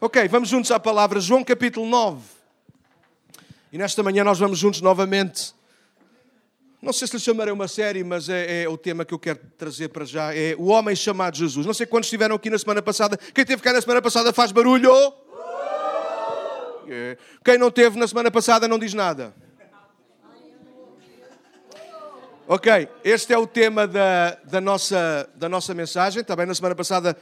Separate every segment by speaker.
Speaker 1: Ok, vamos juntos à palavra João capítulo 9. E nesta manhã nós vamos juntos novamente. Não sei se lhe chamarei uma série, mas é, é, o tema que eu quero trazer para já. É o homem chamado Jesus. Não sei quantos estiveram aqui na semana passada. Quem teve cá na semana passada faz barulho? É. Quem não teve na semana passada não diz nada. Ok, este é o tema da, da, nossa, da nossa mensagem. Também na semana passada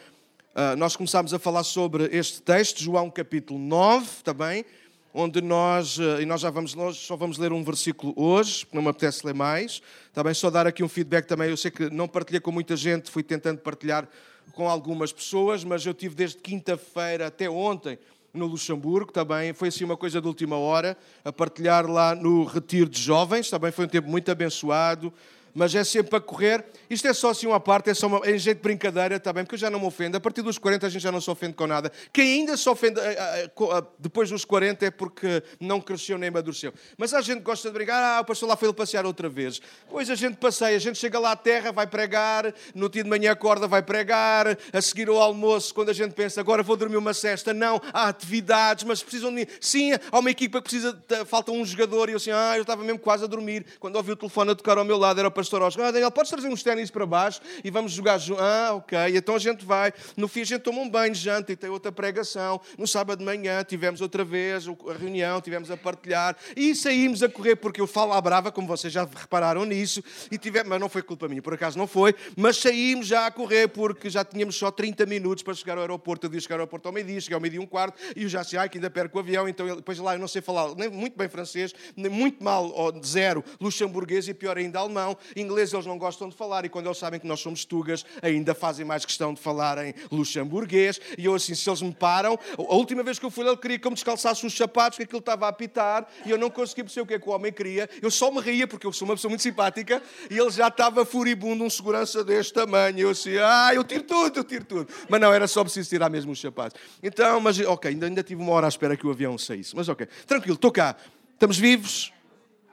Speaker 1: nós começámos a falar sobre este texto, João capítulo 9, também, onde nós, uh, e nós já vamos, nós só vamos ler um versículo hoje, não me apetece ler mais. Também só dar aqui um feedback também, eu sei que não partilhei com muita gente, fui tentando partilhar com algumas pessoas, mas eu tive desde quinta-feira até ontem no Luxemburgo, também foi assim uma coisa de última hora, a partilhar lá no Retiro de Jovens, também foi um tempo muito abençoado, mas é sempre a correr. Isto é só assim uma parte, é só uma, em jeito de brincadeira também, porque eu já não me ofendo. A partir dos 40 a gente já não se ofende com nada. Quem ainda se ofende eh, eh, eh, depois dos 40 é porque não cresceu nem amadureceu. Mas a gente gosta de brincar, ah, o pastor lá foi ele passear outra vez. Pois a gente passeia, a gente chega lá à terra, vai pregar, no dia de manhã acorda, vai pregar, a seguir ao almoço, quando a gente pensa, agora vou dormir uma cesta, não, há atividades, mas precisam de... Sim, há uma equipa que precisa, falta um jogador, e eu assim, ah, eu estava mesmo quase a dormir, quando ouvi o telefone a tocar ao meu lado, era o pastor pastor Oscar, ah, Daniel, podes trazer uns ténis para baixo e vamos jogar. Ah, ok. Então a gente vai. No fim a gente toma um banho, janta e tem outra pregação. No sábado de manhã tivemos outra vez a reunião, tivemos a partilhar e saímos a correr, porque eu falo à brava, como vocês já repararam nisso, e tivemos, mas não foi culpa minha, por acaso não foi, mas saímos já a correr porque já tínhamos só 30 minutos para chegar ao aeroporto. Eu disse chegar ao aeroporto ao meio-dia, cheguei ao meio-dia um quarto, e eu já sei, ai, que ainda perco o avião, então depois lá eu não sei falar nem muito bem francês, nem muito mal, ou zero, luxemburguês e pior ainda alemão, inglês eles não gostam de falar e quando eles sabem que nós somos tugas, ainda fazem mais questão de falar em luxemburguês. E eu assim, se eles me param, a última vez que eu fui lá, ele queria que eu me descalçasse os sapatos, que aquilo estava a apitar e eu não conseguia perceber o que é que o homem queria. Eu só me ria porque eu sou uma pessoa muito simpática e ele já estava furibundo, um segurança deste tamanho. Eu assim, ah, eu tiro tudo, eu tiro tudo. Mas não, era só preciso tirar mesmo os sapatos. Então, mas ok, ainda, ainda tive uma hora à espera que o avião saísse. Mas ok, tranquilo, estou cá. Estamos vivos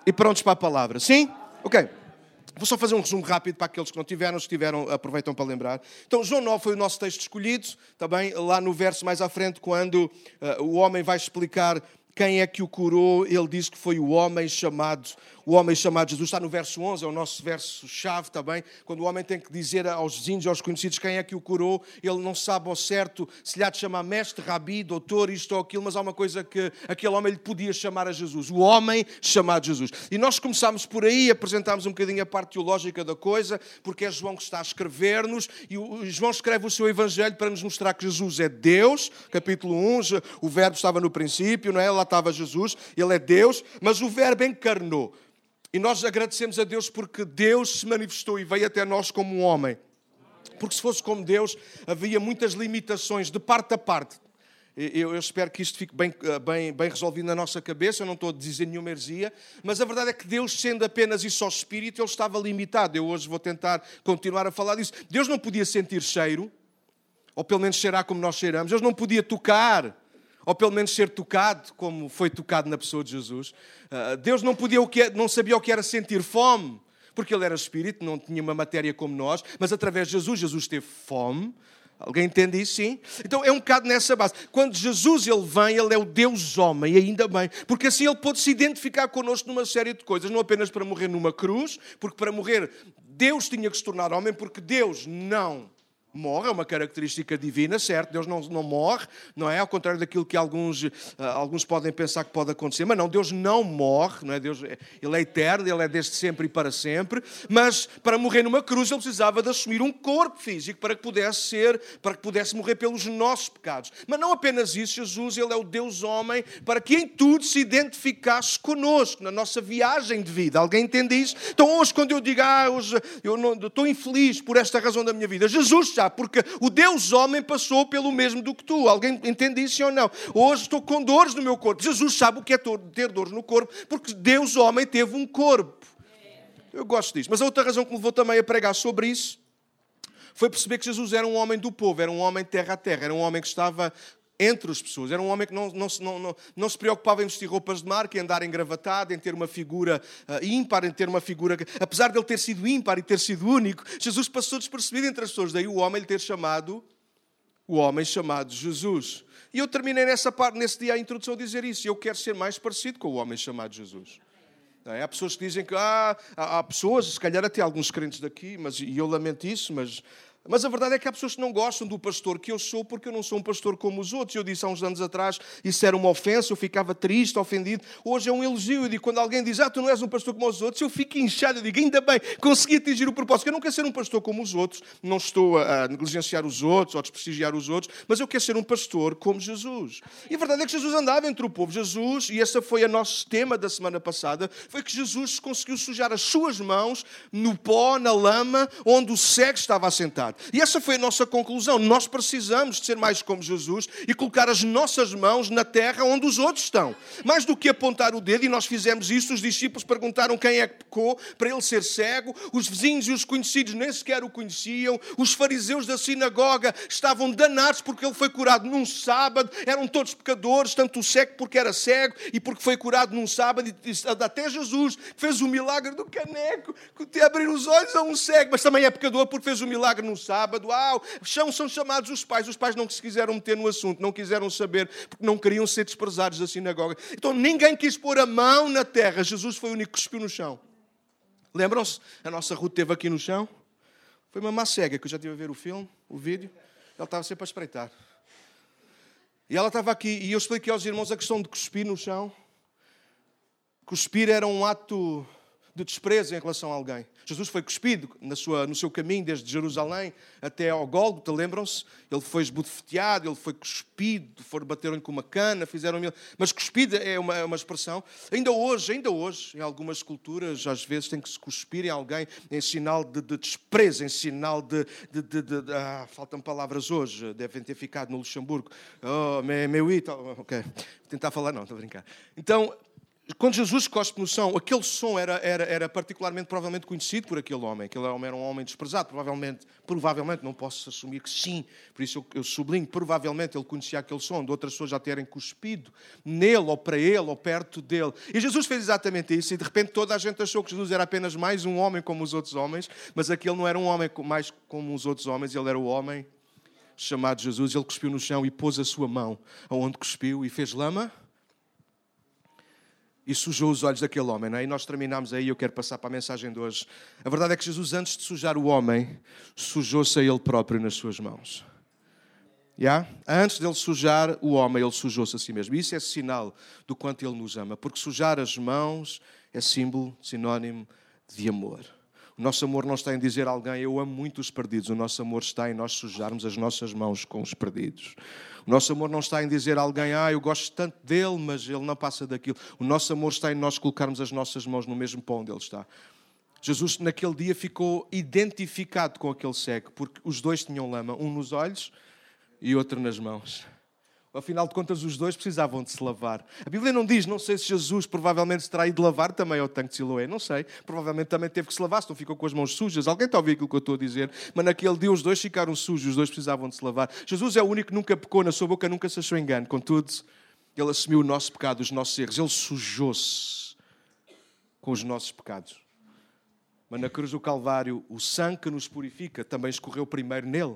Speaker 1: e prontos para a palavra. Sim? Ok. Vou só fazer um resumo rápido para aqueles que não tiveram, se tiveram, aproveitam para lembrar. Então, João 9 foi o nosso texto escolhido, também lá no verso mais à frente, quando uh, o homem vai explicar quem é que o curou, ele diz que foi o homem chamado o homem chamado Jesus, está no verso 11, é o nosso verso-chave também, quando o homem tem que dizer aos vizinhos, aos conhecidos, quem é que o curou, ele não sabe ao certo se lhe há de chamar mestre, rabi, doutor, isto ou aquilo, mas há uma coisa que aquele homem lhe podia chamar a Jesus, o homem chamado Jesus. E nós começámos por aí, apresentámos um bocadinho a parte teológica da coisa, porque é João que está a escrever-nos, e João escreve o seu evangelho para nos mostrar que Jesus é Deus, capítulo 1, o verbo estava no princípio, não é? Lá estava Jesus, ele é Deus, mas o verbo encarnou. E nós agradecemos a Deus porque Deus se manifestou e veio até nós como um homem. Porque se fosse como Deus, havia muitas limitações de parte a parte. Eu, espero que isto fique bem, eh, bem, bem resolvido na nossa cabeça, eu não estou a dizer nenhuma heresia, mas a verdade é que Deus, sendo apenas e só espírito, ele estava limitado. Eu hoje vou tentar continuar a falar disso. Deus não podia sentir cheiro, ou pelo menos cheirar como nós cheiramos. Deus não podia tocar, ou pelo menos ser tocado, como foi tocado na pessoa de Jesus. Ah, Deus não, podia é, não sabia o que era sentir fome, porque ele era espírito, não tinha uma matéria como nós, mas através de Jesus, Jesus teve fome. Alguém entende isso? Sim? Então é um bocado nessa base. Quando Jesus ele vem, ele é o Deus homem, ainda bem, porque assim ele pode se identificar connosco numa série de coisas, não apenas para morrer numa cruz, porque para morrer Deus tinha que se tornar homem, porque Deus não morre, é uma característica divina, certo? Deus não, não morre, não é? Ao contrário daquilo que alguns, uh, alguns podem pensar que pode acontecer, mas não, Deus não morre, não é? Deus, é, ele é eterno, ele é desde sempre e para sempre, mas para morrer numa cruz ele precisava de assumir um corpo físico para que pudesse ser, para que pudesse morrer pelos nossos pecados. Mas não apenas isso, Jesus, ele é o Deus homem para que em tudo se identificasse conosco, na nossa viagem de vida. Alguém entende isso? Então hoje, quando eu digo, ah, hoje eu não, estou infeliz por esta razão da minha vida, Jesus já porque o Deus homem passou pelo mesmo do que tu. Alguém entende isso ou não? Hoje estou com dores no meu corpo. Jesus sabe o que é ter dores no corpo, porque Deus homem teve um corpo. Eu gosto disso. Mas a outra razão que me levou também a pregar sobre isso foi perceber que Jesus era um homem do povo, era um homem terra a terra, era um homem que estava entre as pessoas. Era um homem que não, não, não, não, se preocupava em vestir roupas de marca, em andar engravatado, em ter uma figura uh, ímpar, em ter uma figura. Apesar de ele ter sido ímpar e ter sido único, Jesus passou despercebido entre as pessoas. Daí o homem lhe ter chamado o homem chamado Jesus. E eu terminei nessa parte, nesse dia a introdução a dizer isso. Eu quero ser mais parecido com o homem chamado Jesus. É? Há pessoas que dizem que ah, há pessoas, se calhar até alguns crentes daqui, mas, e eu lamento isso, mas mas a verdade é que há pessoas que não gostam do pastor que eu sou porque eu não sou um pastor como os outros. Eu disse há uns anos atrás, isso era uma ofensa, eu ficava triste, ofendido. Hoje é um elogio. Eu digo, quando alguém diz, ah, tu não és um pastor como os outros, eu fico inchado. Eu digo, ainda bem, consegui atingir o propósito. Eu não quero ser um pastor como os outros, não estou a negligenciar os outros ou a desprestigiar os outros, mas eu quero ser um pastor como Jesus. E a verdade é que Jesus andava entre o povo. Jesus, e esse foi o nosso tema da semana passada, foi que Jesus conseguiu sujar as suas mãos no pó, na lama, onde o cego estava assentado. E essa foi a nossa conclusão. Nós precisamos de ser mais como Jesus e colocar as nossas mãos na terra onde os outros estão. Mais do que apontar o dedo, e nós fizemos isso, os discípulos perguntaram quem é que pecou para ele ser cego, os vizinhos e os conhecidos nem sequer o conheciam, os fariseus da sinagoga estavam danados porque ele foi curado num sábado, eram todos pecadores, tanto o cego porque era cego e porque foi curado num sábado, até Jesus fez o milagre do caneco, que abrir os olhos a um cego, mas também é pecador porque fez o milagre num sábado. Ah, são, são chamados os pais. Os pais não se quiseram meter no assunto, não quiseram saber, porque não queriam ser desprezados da sinagoga. Então ninguém quis pôr a mão na terra. Jesus foi o único que cuspiu no chão. Lembram-se? A nossa Ruth teve aqui no chão. Foi uma má cega, que eu já estive a ver o filme, o vídeo. Ela estava sempre a espreitar. E ela estava aqui, e eu expliquei aos irmãos a questão de cuspir no chão. Cuspir era um ato de desprezo em relação a alguém. Jesus foi cuspido na sua, no seu caminho desde Jerusalém até ao Gólgota, lembram-se? Ele foi esbofeteado, ele foi cuspido, foram bateram-lhe com uma cana, fizeram Mas cuspido é uma, é uma expressão. Ainda hoje, ainda hoje, em algumas culturas, às vezes tem que se cuspir em alguém em sinal de, de desprezo, em sinal de. de, de, de ah, faltam palavras hoje, devem ter ficado no Luxemburgo. Oh, meu, meu, ok. Vou tentar falar, não, estou a brincar. Então, quando Jesus cospe no chão, aquele som era, era, era particularmente, provavelmente, conhecido por aquele homem. Aquele homem era um homem desprezado, provavelmente, provavelmente, não posso assumir que sim, por isso eu, eu sublinho, provavelmente ele conhecia aquele som de outras pessoas já terem cuspido nele, ou para ele, ou perto dele. E Jesus fez exatamente isso, e de repente toda a gente achou que Jesus era apenas mais um homem como os outros homens, mas aquele não era um homem mais como os outros homens, ele era o homem chamado Jesus. Ele cuspiu no chão e pôs a sua mão aonde cuspiu e fez lama e sujou os olhos daquele homem. Não é? E nós terminamos aí, eu quero passar para a mensagem de hoje. A verdade é que Jesus, antes de sujar o homem, sujou-se a ele próprio nas suas mãos. Yeah? Antes dele sujar o homem, ele sujou-se a si mesmo. E isso é sinal do quanto ele nos ama, porque sujar as mãos é símbolo, sinónimo de amor. O nosso amor não está em dizer a alguém eu amo muito os perdidos, o nosso amor está em nós sujarmos as nossas mãos com os perdidos. O nosso amor não está em dizer a alguém, ah, eu gosto tanto dele, mas ele não passa daquilo. O nosso amor está em nós colocarmos as nossas mãos no mesmo pão onde ele está. Jesus, naquele dia, ficou identificado com aquele cego, porque os dois tinham lama, um nos olhos e outro nas mãos. Afinal de contas, os dois precisavam de se lavar. A Bíblia não diz, não sei se Jesus provavelmente se terá ido lavar também ao tanque de Siloé, não sei. Provavelmente também teve que se lavar, se não ficou com as mãos sujas. Alguém está a ouvir aquilo que eu estou a dizer? Mas naquele dia os dois ficaram sujos, os dois precisavam de se lavar. Jesus é o único que nunca pecou, na sua boca nunca se achou engano. Contudo, ele assumiu o nosso pecado, os nossos erros. Ele sujou-se com os nossos pecados. Mas na cruz do Calvário, o sangue que nos purifica também escorreu primeiro nele.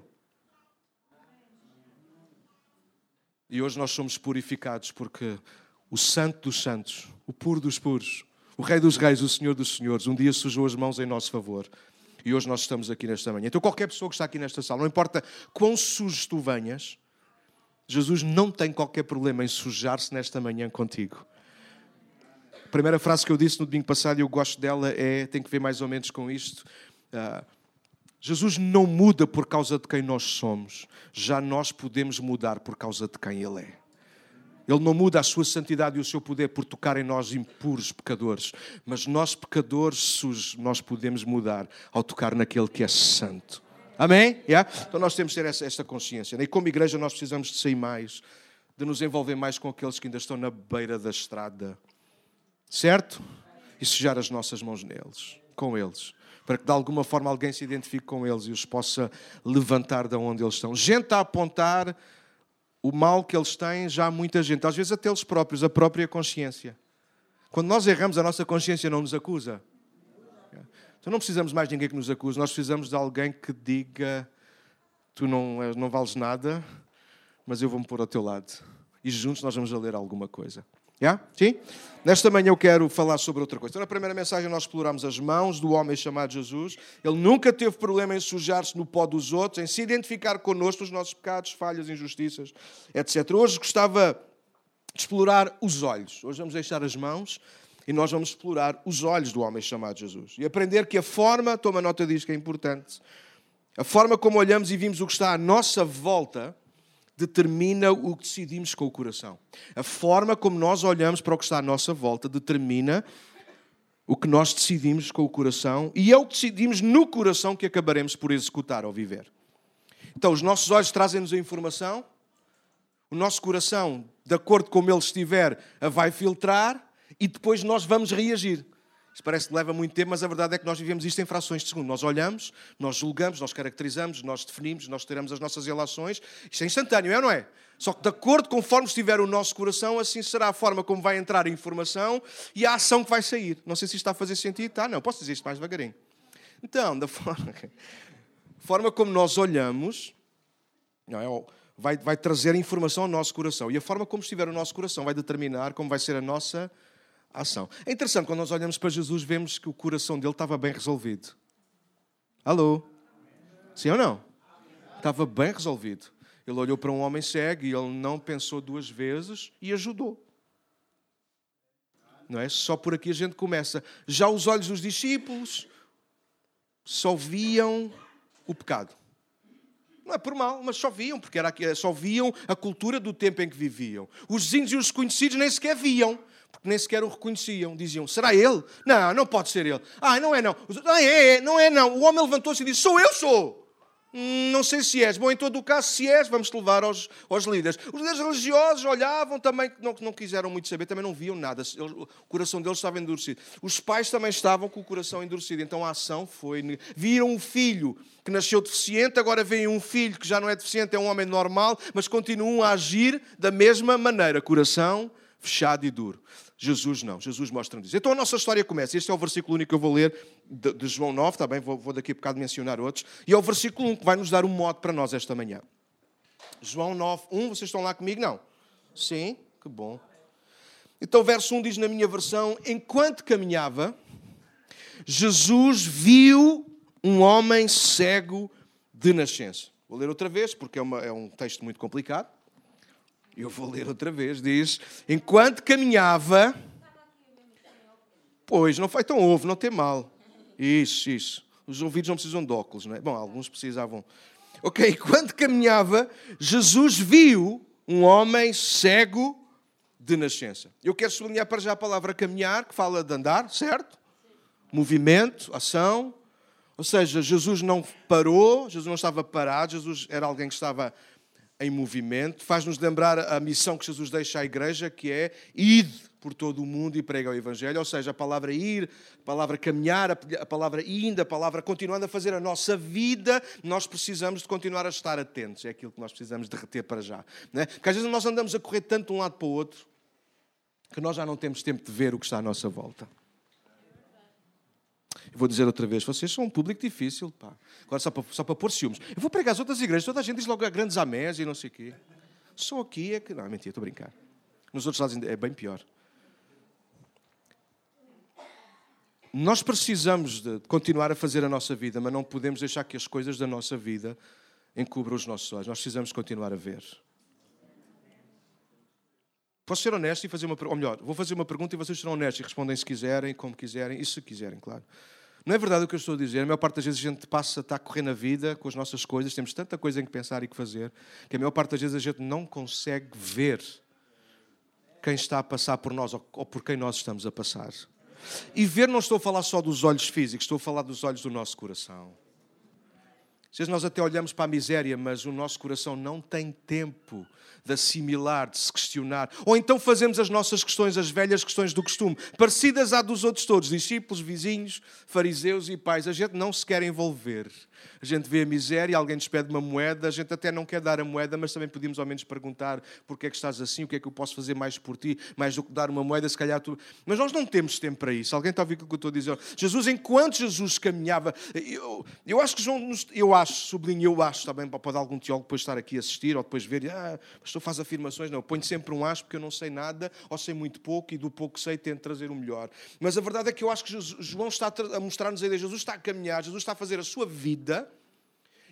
Speaker 1: E hoje nós somos purificados porque o Santo dos Santos, o puro dos puros, o Rei dos Reis, o Senhor dos Senhores, um dia sujou as mãos em nosso favor. E hoje nós estamos aqui nesta manhã. Então, qualquer pessoa que está aqui nesta sala, não importa quão sujo tu venhas, Jesus não tem qualquer problema em sujar-se nesta manhã contigo. A primeira frase que eu disse no domingo passado, e eu gosto dela, é, tem que ver mais ou menos com isto. Uh, Jesus não muda por causa de quem nós somos, já nós podemos mudar por causa de quem Ele é. Ele não muda a sua santidade e o seu poder por tocar em nós impuros pecadores, mas nós pecadores sujos, nós podemos mudar ao tocar naquele que é santo. Amém? Yeah? Então nós temos que ter essa, esta consciência. E como igreja nós precisamos de sair mais, de nos envolver mais com aqueles que ainda estão na beira da estrada. Certo? E sujar as nossas mãos neles, com eles para que de alguma forma alguém se identifique com eles e os possa levantar de onde eles estão. Gente a apontar o mal que eles têm, já há muita gente, às vezes até eles próprios, a própria consciência. Quando nós erramos, a nossa consciência não nos acusa. Então não precisamos mais de ninguém que nos acuse, nós precisamos de alguém que diga: Tu não, não vales nada, mas eu vou-me pôr ao teu lado. E juntos nós vamos a ler alguma coisa. Yeah? Sim? Nesta manhã eu quero falar sobre outra coisa. Então, na primeira mensagem, nós exploramos as mãos do homem chamado Jesus. Ele nunca teve problema em sujar-se no pó dos outros, em se identificar connosco, os nossos pecados, falhas, injustiças, etc. Hoje gostava de explorar os olhos. Hoje vamos deixar as mãos e nós vamos explorar os olhos do homem chamado Jesus. E aprender que a forma, toma nota disso que é importante, a forma como olhamos e vimos o que está à nossa volta determina o que decidimos com o coração. A forma como nós olhamos para o que está à nossa volta determina o que nós decidimos com o coração e é o que decidimos no coração que acabaremos por executar ou viver. Então, os nossos olhos trazem-nos a informação, o nosso coração, de acordo com como ele estiver, a vai filtrar e depois nós vamos reagir. Isso parece que leva muito tempo, mas a verdade é que nós vivemos isto em frações de segundo. Nós olhamos, nós julgamos, nós caracterizamos, nós definimos, nós teremos as nossas relações. Isto é instantâneo, é ou não é? Só que de acordo conforme estiver o nosso coração, assim será a forma como vai entrar a informação e a ação que vai sair. Não sei se isto está a fazer sentido. Tá, não, posso dizer isto mais devagarinho. Então, da forma, forma como nós olhamos, não é? vai, vai trazer informação ao nosso coração. E a forma como estiver o nosso coração vai determinar como vai ser a nossa ação. É interessante, quando nós olhamos para Jesus, vemos que o coração dele estava bem resolvido. Alô? Sim ou não? Estava bem resolvido. Ele olhou para um homem cego e ele não pensou duas vezes e ajudou. Não é? Só por aqui a gente começa. Já os olhos dos discípulos só viam o pecado. Não é por mal, mas só viam, porque era, só viam a cultura do tempo em que viviam. Os vizinhos e os conhecidos nem sequer viam porque nem sequer o reconheciam. Diziam: Será ele? Não, não pode ser ele. Ah, não é não. Ah, é, é, não é não. O homem levantou-se e disse: Sou eu, sou. Hum, não sei se és. Bom, em todo o caso, se és, vamos-te levar aos, aos líderes. Os líderes religiosos olhavam também, não, não quiseram muito saber, também não viam nada. O coração deles estava endurecido. Os pais também estavam com o coração endurecido. Então a ação foi. Viram um filho que nasceu deficiente, agora vem um filho que já não é deficiente, é um homem normal, mas continuam a agir da mesma maneira. Coração fechado e duro. Jesus não, Jesus mostra-nos isso. Então a nossa história começa, este é o versículo único que eu vou ler de, João 9, está bem? Vou, vou, daqui a bocado mencionar outros, e é o versículo 1 que vai nos dar um modo para nós esta manhã. João 9, 1, vocês estão lá comigo? Não? Sim? Que bom. Então o verso 1 diz na minha versão, enquanto caminhava, Jesus viu um homem cego de nascença. Vou ler outra vez, porque é, uma, é um texto muito complicado. Eu vou ler outra vez. Diz: Enquanto caminhava. Pois, não foi tão ouve, não tem mal. Isso, isso. Os ouvidos não precisam de óculos, não é? Bom, alguns precisavam. Ok, quando caminhava, Jesus viu um homem cego de nascença. Eu quero sublinhar para já a palavra caminhar, que fala de andar, certo? Movimento, ação. Ou seja, Jesus não parou, Jesus não estava parado, Jesus era alguém que estava em movimento, faz-nos lembrar a missão que Jesus deixa à igreja, que é ir por todo o mundo e prega o Evangelho, ou seja, a palavra ir, a palavra caminhar, a palavra indo, a palavra continuando a fazer a nossa vida, nós precisamos de continuar a estar atentos, é aquilo que nós precisamos de reter para já. Não é? Porque às vezes nós andamos a correr tanto de um lado para o outro, que nós já não temos tempo de ver o que está à nossa volta. Vou dizer outra vez, vocês são um público difícil, pá. Agora só para, só para pôr ciúmes. Eu vou pregar as outras igrejas, toda a gente diz logo a grandes améis e não sei o quê. Só aqui é que... Não, mentira, estou a brincar. Nos outros lados é bem pior. Nós precisamos de continuar a fazer a nossa vida, mas não podemos deixar que as coisas da nossa vida encubram os nossos olhos. Nós precisamos continuar a ver. Posso ser honesto e fazer uma pergunta? Ou melhor, vou fazer uma pergunta e vocês serão honestos e respondem se quiserem, como quiserem e se quiserem, claro. Não é verdade o que eu estou a dizer. A maior parte das vezes a gente passa, está a correr na vida com as nossas coisas, temos tanta coisa em que pensar e que fazer, que a maior parte das vezes a gente não consegue ver quem está a passar por nós ou por quem nós estamos a passar. E ver não estou a falar só dos olhos físicos, estou a falar dos olhos do nosso coração. Às vezes nós até olhamos para a miséria, mas o nosso coração não tem tempo de assimilar, de se questionar. Ou então fazemos as nossas questões, as velhas questões do costume, parecidas à dos outros todos, discípulos, vizinhos, fariseus e pais. A gente não se quer envolver. A gente vê a miséria, alguém nos pede uma moeda, a gente até não quer dar a moeda, mas também podemos ao menos perguntar porquê é que estás assim, o que é que eu posso fazer mais por ti, mais do que dar uma moeda, se calhar tu... Mas nós não temos tempo para isso. Alguém está a ouvir o que eu estou a dizer? Jesus, enquanto Jesus caminhava, eu, eu acho que João, eu acho sublinho, eu acho, bem, pode algum teólogo depois estar aqui a assistir ou depois ver, ah, faz afirmações, não, eu ponho sempre um acho porque eu não sei nada ou sei muito pouco e do pouco que sei tento trazer o melhor. Mas a verdade é que eu acho que João está a mostrar-nos a ideia, Jesus está a caminhar, Jesus está a fazer a sua vida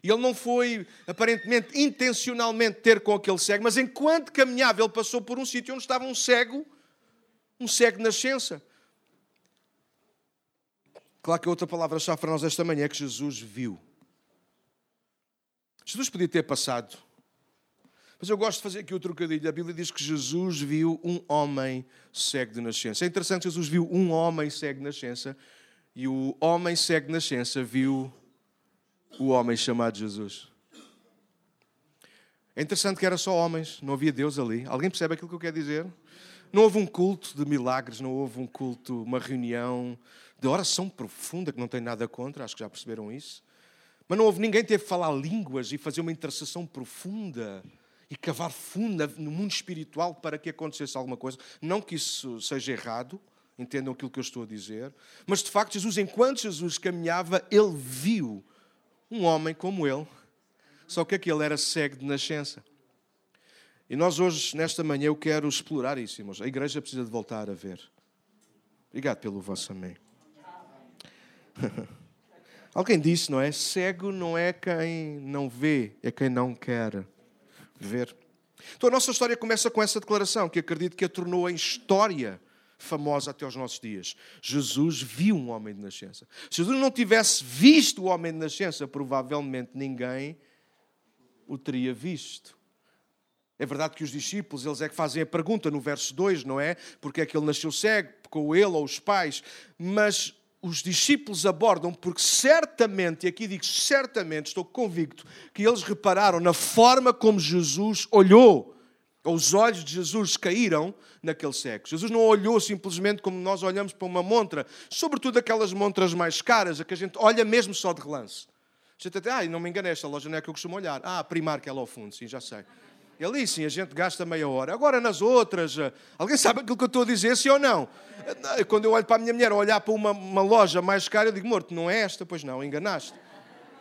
Speaker 1: e ele não foi, aparentemente, intencionalmente ter com aquele cego, mas enquanto caminhava, ele passou por um sítio onde estava um cego, um cego de nascença. Claro que a outra palavra-chave para nós esta manhã é que Jesus viu. Jesus podia ter passado. Mas eu gosto de fazer aqui o trocadilho. A Bíblia diz que Jesus viu um homem cego de nascença. É interessante, Jesus viu um homem cego de nascença e o homem cego de nascença viu o homem chamado Jesus. É interessante que era só homens, não havia Deus ali. Alguém percebe aquilo que eu quero dizer? Não houve um culto de milagres, não houve um culto, uma reunião de oração profunda, que não tem nada contra, acho que já perceberam isso. Mas não houve ninguém que teve que falar línguas e fazer uma intercessão profunda e cavar funda no mundo espiritual para que acontecesse alguma coisa. Não que isso seja errado, entendam aquilo que eu estou a dizer. Mas de facto, Jesus, enquanto Jesus caminhava, ele viu um homem como ele, só que aquele era cego de nascença. E nós hoje, nesta manhã, eu quero explorar isso, irmãos. A igreja precisa de voltar a ver. Obrigado pelo vosso amém. Alguém disse, não é? Cego não é quem não vê, é quem não quer ver. Então a nossa história começa com essa declaração, que acredito que a tornou em história famosa até aos nossos dias. Jesus viu um homem de nascença. Se Jesus não tivesse visto o homem de nascença, provavelmente ninguém o teria visto. É verdade que os discípulos, eles é que fazem a pergunta no verso 2, não é? Porque é que ele nasceu cego, com ele ou os pais. Mas os discípulos abordam porque certamente, e aqui digo certamente, estou convicto, que eles repararam na forma como Jesus olhou os olhos de Jesus caíram naquele cego. Jesus não olhou simplesmente como nós olhamos para uma montra, sobretudo aquelas montras mais caras, a que a gente olha mesmo só de relance. A gente até, ah, não me enganei, esta loja não é que eu costumo olhar. Ah, primar que é lá ao fundo, sim, já sei. E ali sim, a gente gasta meia hora. Agora nas outras, eh, alguém sabe aquilo que eu estou a dizer, sim ou não? Eh, quando eu olho para a minha mulher, olhar para uma, uma loja mais cara, eu digo, morto, não é esta? Pois não, enganaste.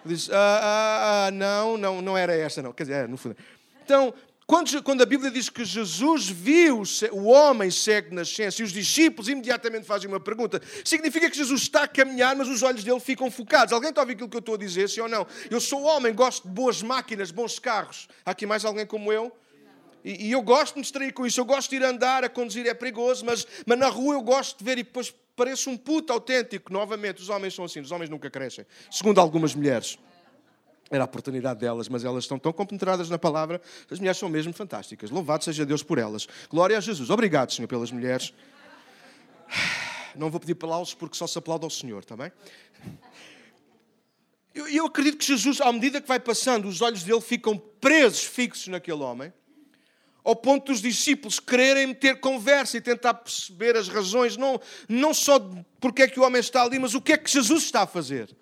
Speaker 1: Diz, ah, ah, ah, não, não, não era esta, não. Quer dizer, é, no fundo. Então, quando, quando, a Bíblia diz que Jesus viu o homem cego de nascença e os discípulos imediatamente fazem uma pergunta, significa que Jesus está a caminhar, mas os olhos dele ficam focados. Alguém está a ouvir aquilo que eu estou a dizer, sim ou não? Eu sou homem, gosto de boas máquinas, bons carros. Há aqui mais alguém como eu? E, e eu gosto de me distrair com isso. Eu gosto de ir andar, a conduzir é perigoso, mas, mas na rua eu gosto de ver e depois pareço um puto autêntico. Novamente, os homens são assim, os homens nunca crescem, segundo algumas mulheres. Era a oportunidade delas, mas elas estão tão compenetradas na palavra, as mulheres são mesmo fantásticas. Louvado seja Deus por elas. Glória a Jesus. Obrigado, Senhor, pelas mulheres. Não vou pedir aplausos porque só se aplaude ao Senhor, está bem? Eu, eu acredito que Jesus, à medida que vai passando, os olhos dele ficam presos, fixos naquele homem, ao ponto dos discípulos quererem ter conversa e tentar perceber as razões, não, não só porque é que o homem está ali, mas o que é que Jesus está a fazer.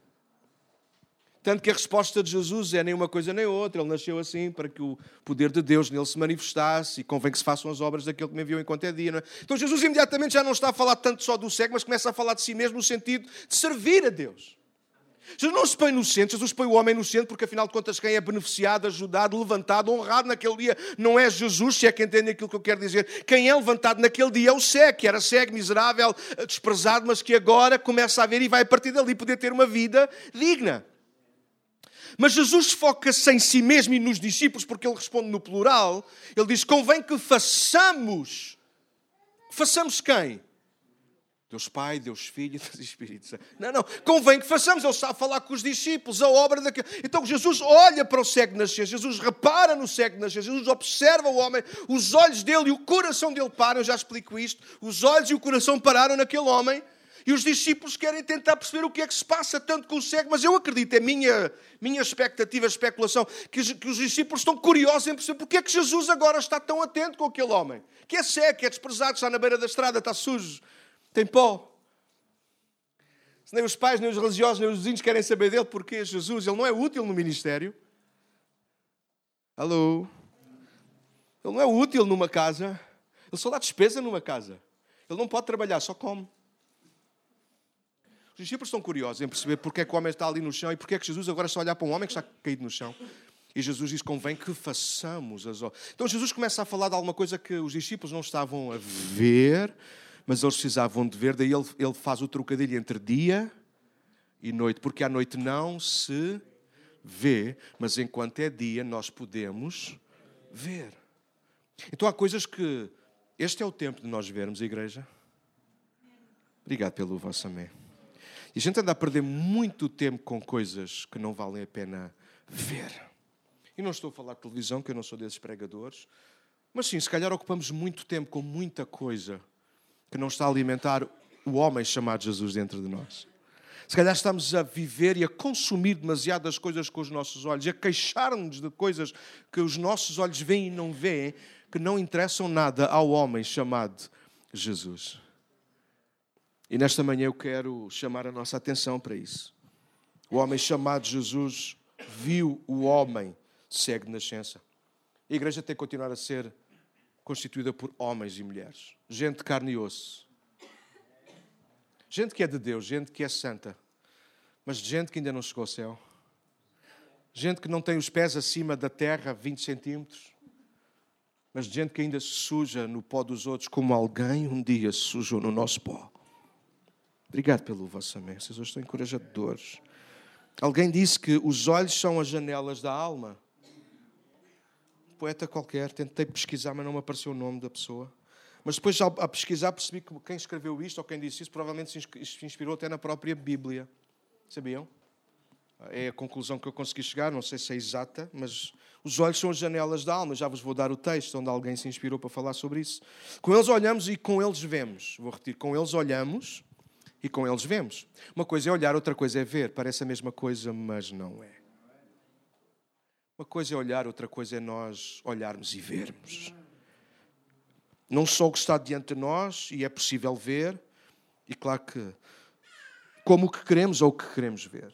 Speaker 1: Tanto que a resposta de Jesus é nem uma coisa nem outra. Ele nasceu assim para que o poder de Deus nele se manifestasse e convém que se façam as obras daquele que me enviou enquanto é dia. É? Então Jesus imediatamente já não está a falar tanto só do cego, mas começa a falar de si mesmo no sentido de servir a Deus. Jesus não se põe no centro, Jesus põe o homem no centro, porque afinal de contas quem é beneficiado, ajudado, levantado, honrado naquele dia não é Jesus, se é que entende aquilo que eu quero dizer. Quem é levantado naquele dia é o cego, que era cego, miserável, desprezado, mas que agora começa a ver e vai a partir dali poder ter uma vida digna. Mas Jesus foca-se em si mesmo e nos discípulos, porque ele responde no plural. Ele diz: convém que façamos. Façamos quem? Deus Pai, Deus Filho e Deus Espírito Santo. Não, não, convém que façamos. Ele a falar com os discípulos, a obra daquele. Então Jesus olha para o cego nascer, Jesus repara no cego nascer, Jesus observa o homem, os olhos dele e o coração dele param. Eu já explico isto. Os olhos e o coração pararam naquele homem e os discípulos querem tentar perceber o que é que se passa, tanto cego, mas eu acredito, é minha, minha expectativa, especulação, que os, que os discípulos estão curiosos em perceber porque é que Jesus agora está tão atento com aquele homem, que é cego, que é desprezado, está na beira da estrada, está sujo, tem pó. Se nem os pais, nem os religiosos, nem os vizinhos querem saber dele, porque Jesus, ele não é útil no ministério. Alô? Ele não é útil numa casa. Ele só dá despesa numa casa. Ele não pode trabalhar, só come. Os discípulos estão curiosos em perceber porque é que o homem está ali no chão e porque é que Jesus agora está a olhar para um homem que está caído no chão. E Jesus diz: convém que façamos as obras. Então Jesus começa a falar de alguma coisa que os discípulos não estavam a ver, mas eles precisavam de ver. Daí ele, ele faz o trocadilho entre dia e noite, porque à noite não se vê, mas enquanto é dia nós podemos ver. Então há coisas que. Este é o tempo de nós vermos a igreja. Obrigado pelo vosso amém. E a gente anda a perder muito tempo com coisas que não valem a pena ver. E não estou a falar de televisão, que eu não sou desses pregadores, mas sim, se calhar ocupamos muito tempo com muita coisa que não está a alimentar o homem chamado Jesus dentro de nós. Se calhar estamos a viver e a consumir demasiadas coisas com os nossos olhos, a queixar-nos de coisas que os nossos olhos veem e não veem, que não interessam nada ao homem chamado Jesus. E nesta manhã eu quero chamar a nossa atenção para isso. O homem chamado Jesus viu o homem cego de nascença. A igreja tem que continuar a ser constituída por homens e mulheres, gente de carne e osso. Gente que é de Deus, gente que é santa, mas gente que ainda não chegou ao céu. Gente que não tem os pés acima da terra 20 centímetros, mas gente que ainda se suja no pó dos outros, como alguém um dia se sujou no nosso pó. Obrigado pelo vosso amém. Vocês hoje estão encorajadores. Alguém disse que os olhos são as janelas da alma. poeta qualquer, tentei pesquisar, mas não me apareceu o nome da pessoa. Mas depois, a pesquisar, percebi que quem escreveu isto ou quem disse isso provavelmente se inspirou até na própria Bíblia. Sabiam? É a conclusão que eu consegui chegar, não sei se é exata, mas os olhos são as janelas da alma. Já vos vou dar o texto onde alguém se inspirou para falar sobre isso. Com eles olhamos e com eles vemos. Vou repetir: com eles olhamos e com eles vemos. Uma coisa é olhar, outra coisa é ver. Parece a mesma coisa, mas não é. Uma coisa é olhar, outra coisa é nós olharmos e vermos. Não só o que está diante de nós, e é possível ver, e claro que, como o que queremos ou o que queremos ver.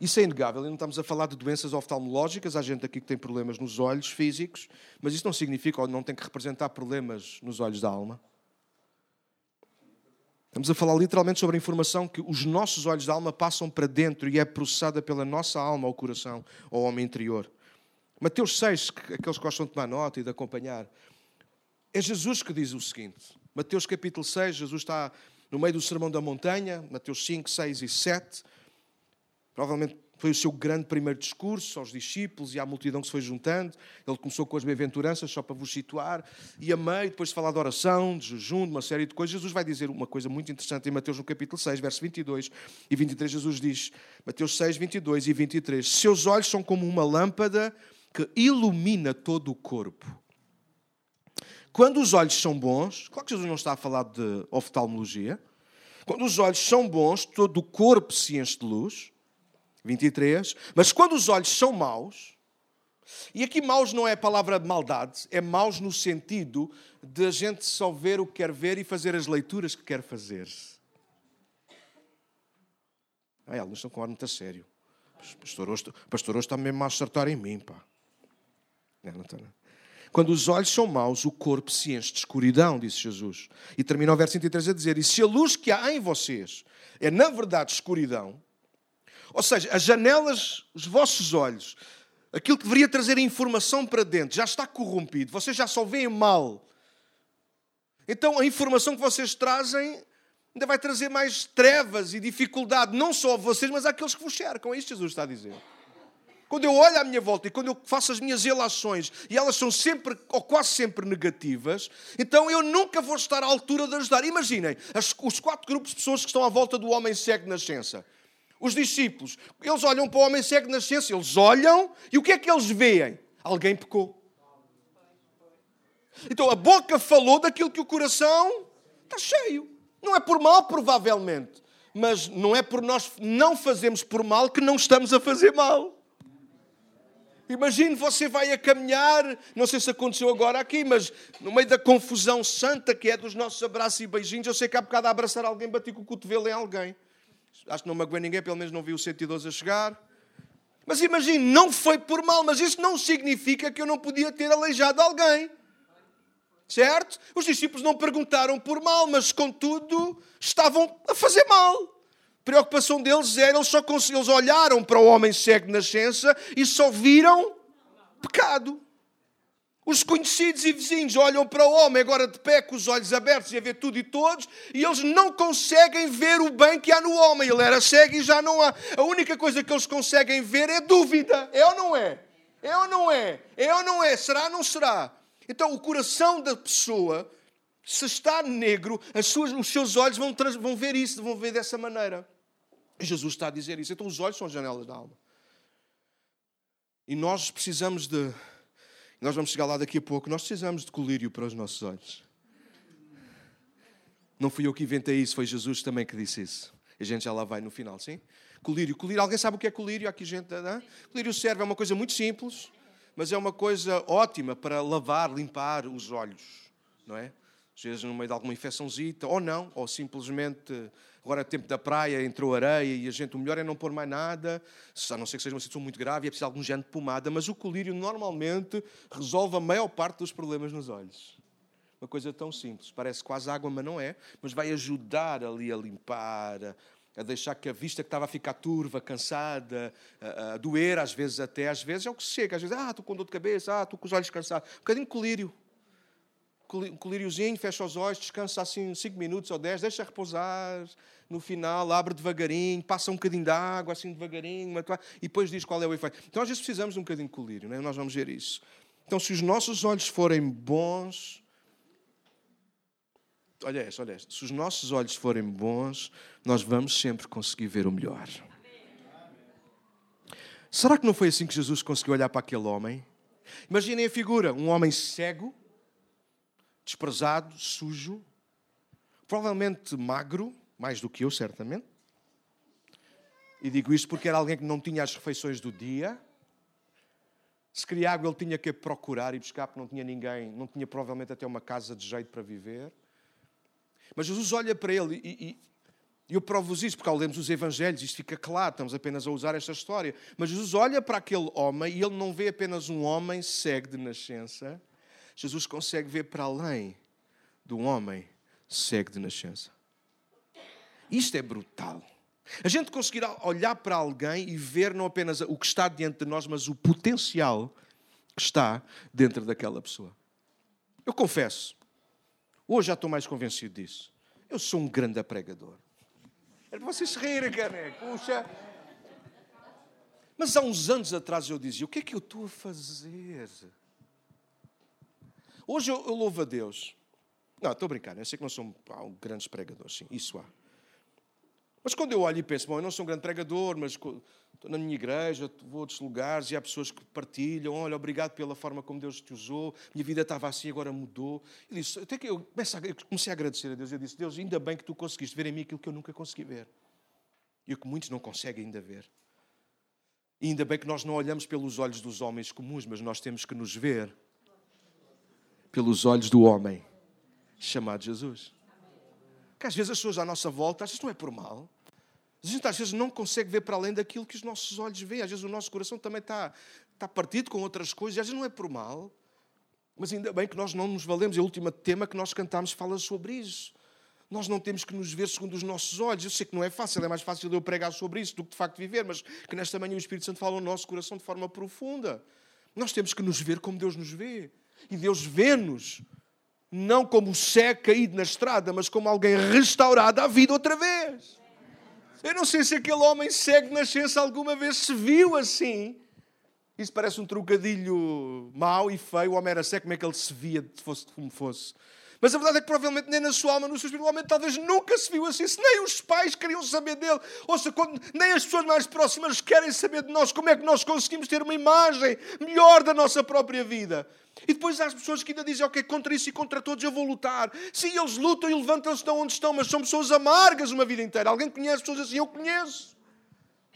Speaker 1: Isso é inegável, e não estamos a falar de doenças oftalmológicas, há gente aqui que tem problemas nos olhos físicos, mas isso não significa ou não tem que representar problemas nos olhos da alma. Estamos a falar literalmente sobre a informação que os nossos olhos da alma passam para dentro e é processada pela nossa alma ao coração, ao homem interior. Mateus 6, aqueles que gostam de tomar nota e de acompanhar, é Jesus que diz o seguinte. Mateus capítulo 6, Jesus está no meio do sermão da montanha, Mateus 5, 6 e 7. Provavelmente foi o seu grande primeiro discurso aos discípulos e à multidão que se foi juntando. Ele começou com as bem-aventuranças, só para vos situar, e a meio, depois de falar de oração, de jejum, de uma série de coisas, Jesus vai dizer uma coisa muito interessante em Mateus no capítulo 6, verso 22 e 23. Jesus diz, Mateus 6, 22 e 23, Seus olhos são como uma lâmpada que ilumina todo o corpo. Quando os olhos são bons, claro que Jesus não está a falar de oftalmologia, quando os olhos são bons, todo o corpo se enche de luz. 23. Mas quando os olhos são maus, e aqui maus não é a palavra maldade, é maus no sentido de a gente só ver o que quer ver e fazer as leituras que quer fazer. Ai, alguns estão com ar muito a sério. Pastor hoje, pastor hoje está mesmo a acertar em mim, pá. Não, não está, não. Quando os olhos são maus, o corpo se enche de escuridão, disse Jesus. E termina o verso 23 a dizer: E se a luz que há em vocês é na verdade escuridão, ou seja, as janelas, os vossos olhos, aquilo que deveria trazer informação para dentro, já está corrompido, vocês já só veem mal. Então a informação que vocês trazem ainda vai trazer mais trevas e dificuldade, não só a vocês, mas àqueles que vos cercam. É isto que Jesus está a dizer. Quando eu olho à minha volta e quando eu faço as minhas relações e elas são sempre, ou quase sempre negativas, então eu nunca vou estar à altura de ajudar. Imaginem as, os quatro grupos de pessoas que estão à volta do homem cego de nascença. Os discípulos, eles olham para o homem cego de nascença, eles olham e o que é que eles veem? Alguém pecou. Então a boca falou daquilo que o coração está cheio. Não é por mal, provavelmente, mas não é por nós não fazemos por mal que não estamos a fazer mal. Imagine você vai a caminhar, não sei se aconteceu agora aqui, mas no meio da confusão santa que é dos nossos abraços e beijinhos, eu sei que há bocado a abraçar alguém, bati com o cotovelo em alguém. Acho que não magoei ninguém, pelo menos não vi o 112 a chegar. Mas imagine, não foi por mal, mas isso não significa que eu não podia ter aleijado alguém. Certo? Os discípulos não perguntaram por mal, mas contudo estavam a fazer mal. A preocupação deles era, eles, só eles olharam para o homem cego de nascença e só viram pecado. Os conhecidos e vizinhos olham para o homem agora de pé, com os olhos abertos e a ver tudo e todos, e eles não conseguem ver o bem que há no homem. Ele era cego e já não há. A única coisa que eles conseguem ver é dúvida. É ou não é? É ou não é? É ou não é? Será ou não será? Então, o coração da pessoa, se está negro, suas, os seus olhos vão, vão ver isso, vão ver dessa maneira. Jesus está a dizer isso. Então, os olhos são as janelas da alma. E nós precisamos de nós vamos chegar lá daqui a pouco. Nós precisamos de colírio para os nossos olhos. Não fui eu que inventei isso, foi Jesus também que disse isso. A gente já lá vai no final, sim? Colírio. Colírio, alguém sabe o que é colírio? Aqui gente? Colírio serve, é uma coisa muito simples, mas é uma coisa ótima para lavar, limpar os olhos, não é? Às vezes no meio de alguma infecçãozita, ou não, ou simplesmente agora é tempo da praia, entrou areia e a gente, o melhor é não pôr mais nada, a não ser que seja uma situação muito grave e é preciso algum género de pomada, mas o colírio normalmente resolve a maior parte dos problemas nos olhos. Uma coisa tão simples, parece quase água, mas não é, mas vai ajudar ali a limpar, a, deixar que a vista que estava a ficar turva, cansada, a, a, doer às vezes até, às vezes é o que chega, às vezes, ah, estou com dor de cabeça, ah, estou com os olhos cansados, um bocadinho de colírio, um colíriozinho, fecha os olhos, descansa assim 5 minutos ou 10, deixa repousar. No final, abre devagarinho, passa um bocadinho de água, assim devagarinho, e depois diz qual é o efeito. Então, às vezes, precisamos de um bocadinho de colírio, não é? nós vamos ver isso. Então, se os nossos olhos forem bons. Olha esta, olha esta. Se os nossos olhos forem bons, nós vamos sempre conseguir ver o melhor. Será que não foi assim que Jesus conseguiu olhar para aquele homem? Imaginem a figura: um homem cego desprezado, sujo, provavelmente magro, mais do que eu, certamente. E digo isto porque era alguém que não tinha as refeições do dia. Se queria água, ele tinha que procurar e buscar, porque não tinha ninguém, não tinha provavelmente até uma casa de jeito para viver. Mas Jesus olha para ele e, e eu provo-vos isso, porque ao lermos os Evangelhos, isto fica claro, estamos apenas a usar esta história. Mas Jesus olha para aquele homem e ele não vê apenas um homem cego de nascença, Jesus consegue ver para além do homem cego de nascença. Isto é brutal. A gente conseguir olhar para alguém e ver não apenas o que está diante de nós, mas o potencial que está dentro daquela pessoa. Eu confesso, hoje já estou mais convencido disso. Eu sou um grande pregador. É para vocês rirem, caneco. Puxa. Mas há uns anos atrás eu dizia: o que é que eu estou a fazer? Hoje eu, eu louvo a Deus. Não, estou a brincar, eu sei que não sou um, grandes pregadores, sim, isso há. Mas quando eu olho e penso, bom, eu não sou um grande pregador, mas estou na minha igreja, vou a outros lugares e há pessoas que partilham, olha, obrigado pela forma como Deus te usou, minha vida estava assim, agora mudou. E disse, até que eu comecei a agradecer a Deus, eu disse, Deus, ainda bem que tu conseguiste ver em mim aquilo que eu nunca consegui ver. E o que muitos não conseguem ainda ver. E ainda bem que nós não olhamos pelos olhos dos homens comuns, mas nós temos que nos ver pelos olhos do homem chamado Jesus. Que às vezes as pessoas à nossa volta, às vezes não é por mal, a gente às vezes não consegue ver para além daquilo que os nossos olhos veem. Às vezes o nosso coração também está, está partido com outras coisas, às vezes não é por mal, mas ainda bem que nós não nos valemos. E o último tema que nós cantamos fala sobre isso. Nós não temos que nos ver segundo os nossos olhos. Eu sei que não é fácil, é mais fácil eu pregar sobre isso do que de facto viver, mas que nesta manhã o Espírito Santo fala no nosso coração de forma profunda. Nós temos que nos ver como Deus nos vê. E Deus vê-nos não como cego caído na estrada, mas como alguém restaurado à vida outra vez. Eu não sei se aquele homem cego de nascença alguma vez se viu assim. Isso parece um trocadilho mau e feio. O homem era cego, como é que ele se via, fosse como fosse? Mas a verdade é que provavelmente nem na sua alma, no seu espírito, homem talvez nunca se viu assim. Se nem os pais queriam saber dele, ou se quando nem as pessoas mais próximas querem saber de nós, como é que nós conseguimos ter uma imagem melhor da nossa própria vida? E depois há as pessoas que ainda dizem, ok, contra isso e contra todos eu vou lutar. Sim, eles lutam e levantam-se de onde estão, mas são pessoas amargas uma vida inteira. Alguém conhece pessoas assim? Eu conheço.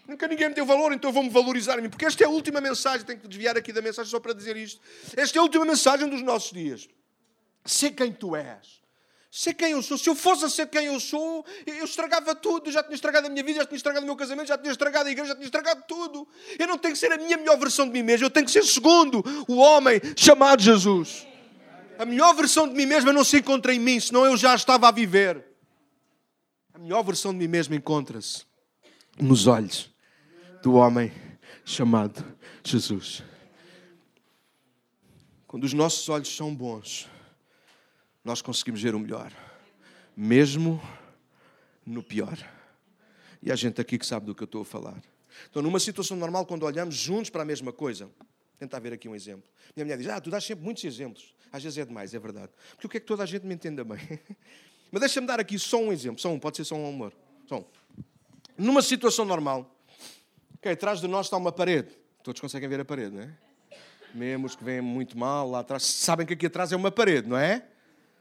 Speaker 1: Nunca ninguém me deu valor, então vou-me valorizar em mim. Porque esta é a última mensagem, tenho que desviar aqui da mensagem só para dizer isto. Esta é a última mensagem dos nossos dias. Ser quem tu és. Ser quem eu sou. Se eu fosse a ser quem eu sou, eu estragava tudo. Já tinha estragado a minha vida, já tinha estragado o meu casamento, já tinha estragado a igreja, já tinha estragado tudo. Eu não tenho que ser a minha melhor versão de mim mesmo, eu tenho que ser segundo o homem chamado Jesus. A melhor versão de mim mesmo não se encontra em mim, senão eu já estava a viver. A melhor versão de mim mesmo encontra-se nos olhos do homem chamado Jesus. Quando os nossos olhos são bons, nós conseguimos ver o melhor, mesmo no pior. E há gente aqui que sabe do que eu estou a falar. Então, numa situação normal, quando olhamos juntos para a mesma coisa, tentar ver aqui um exemplo. Minha mulher diz: Ah, tu dás sempre muitos exemplos. Às vezes é demais, é verdade. Porque o que é que toda a gente me entenda bem? Mas deixa-me dar aqui só um exemplo. Só um, pode ser só um amor. Só um. Numa situação normal, okay, atrás de nós está uma parede. Todos conseguem ver a parede, não é? Mesmo os que vêm muito mal lá atrás, sabem que aqui atrás é uma parede, não é?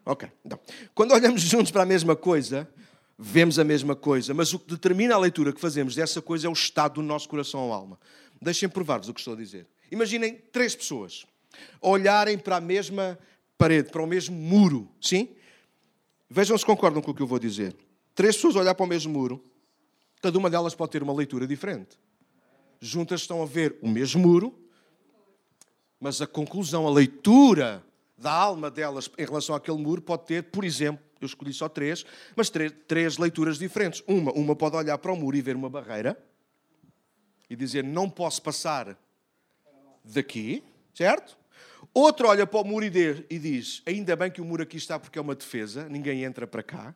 Speaker 1: Ok. Então, quando olhamos juntos para a mesma coisa, vemos a mesma coisa, mas o que determina a leitura que fazemos dessa coisa é o estado do nosso coração ou alma. Deixem provar-vos o que estou a dizer. Imaginem três pessoas olharem para a mesma parede, para o mesmo muro, sim? Vejam se concordam com o que eu vou dizer. Três pessoas olhar para o mesmo muro, cada uma delas pode ter uma leitura diferente. Juntas estão a ver o mesmo muro, mas a conclusão, a leitura da alma delas em relação àquele muro pode ter, por exemplo, eu escolhi só três, mas três, três leituras diferentes. Uma, uma pode olhar para o muro e ver uma barreira e dizer não posso passar daqui, certo? Outro olha para o muro e diz: ainda bem que o muro aqui está porque é uma defesa, ninguém entra para cá.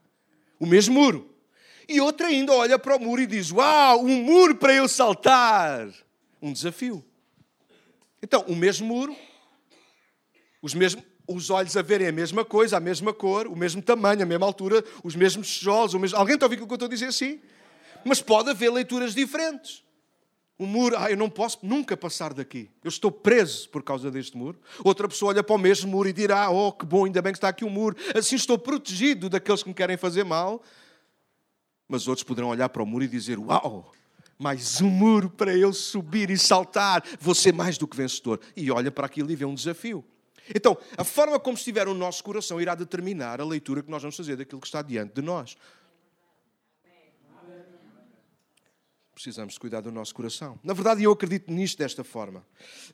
Speaker 1: O mesmo muro. E outro ainda olha para o muro e diz: Uau, um muro para eu saltar. Um desafio. Então, o mesmo muro, os mesmos, os olhos a verem a mesma coisa, a mesma cor, o mesmo tamanho, a mesma altura, os mesmos tijolos. Mesmo... Alguém está a ouvir o que eu estou a dizer assim? Mas pode haver leituras diferentes. O muro, ah, eu não posso nunca passar daqui. Eu estou preso por causa deste muro. Outra pessoa olha para o mesmo muro e dirá: Oh, que bom, ainda bem que está aqui o um muro. Assim estou protegido daqueles que me querem fazer mal. Mas outros poderão olhar para o muro e dizer: Uau, mais um muro para eu subir e saltar. Vou ser mais do que vencedor. E olha para aquilo e vê um desafio. Então, a forma como estiver o nosso coração irá determinar a leitura que nós vamos fazer daquilo que está diante de nós. Precisamos cuidar do nosso coração. Na verdade, eu acredito nisto desta forma.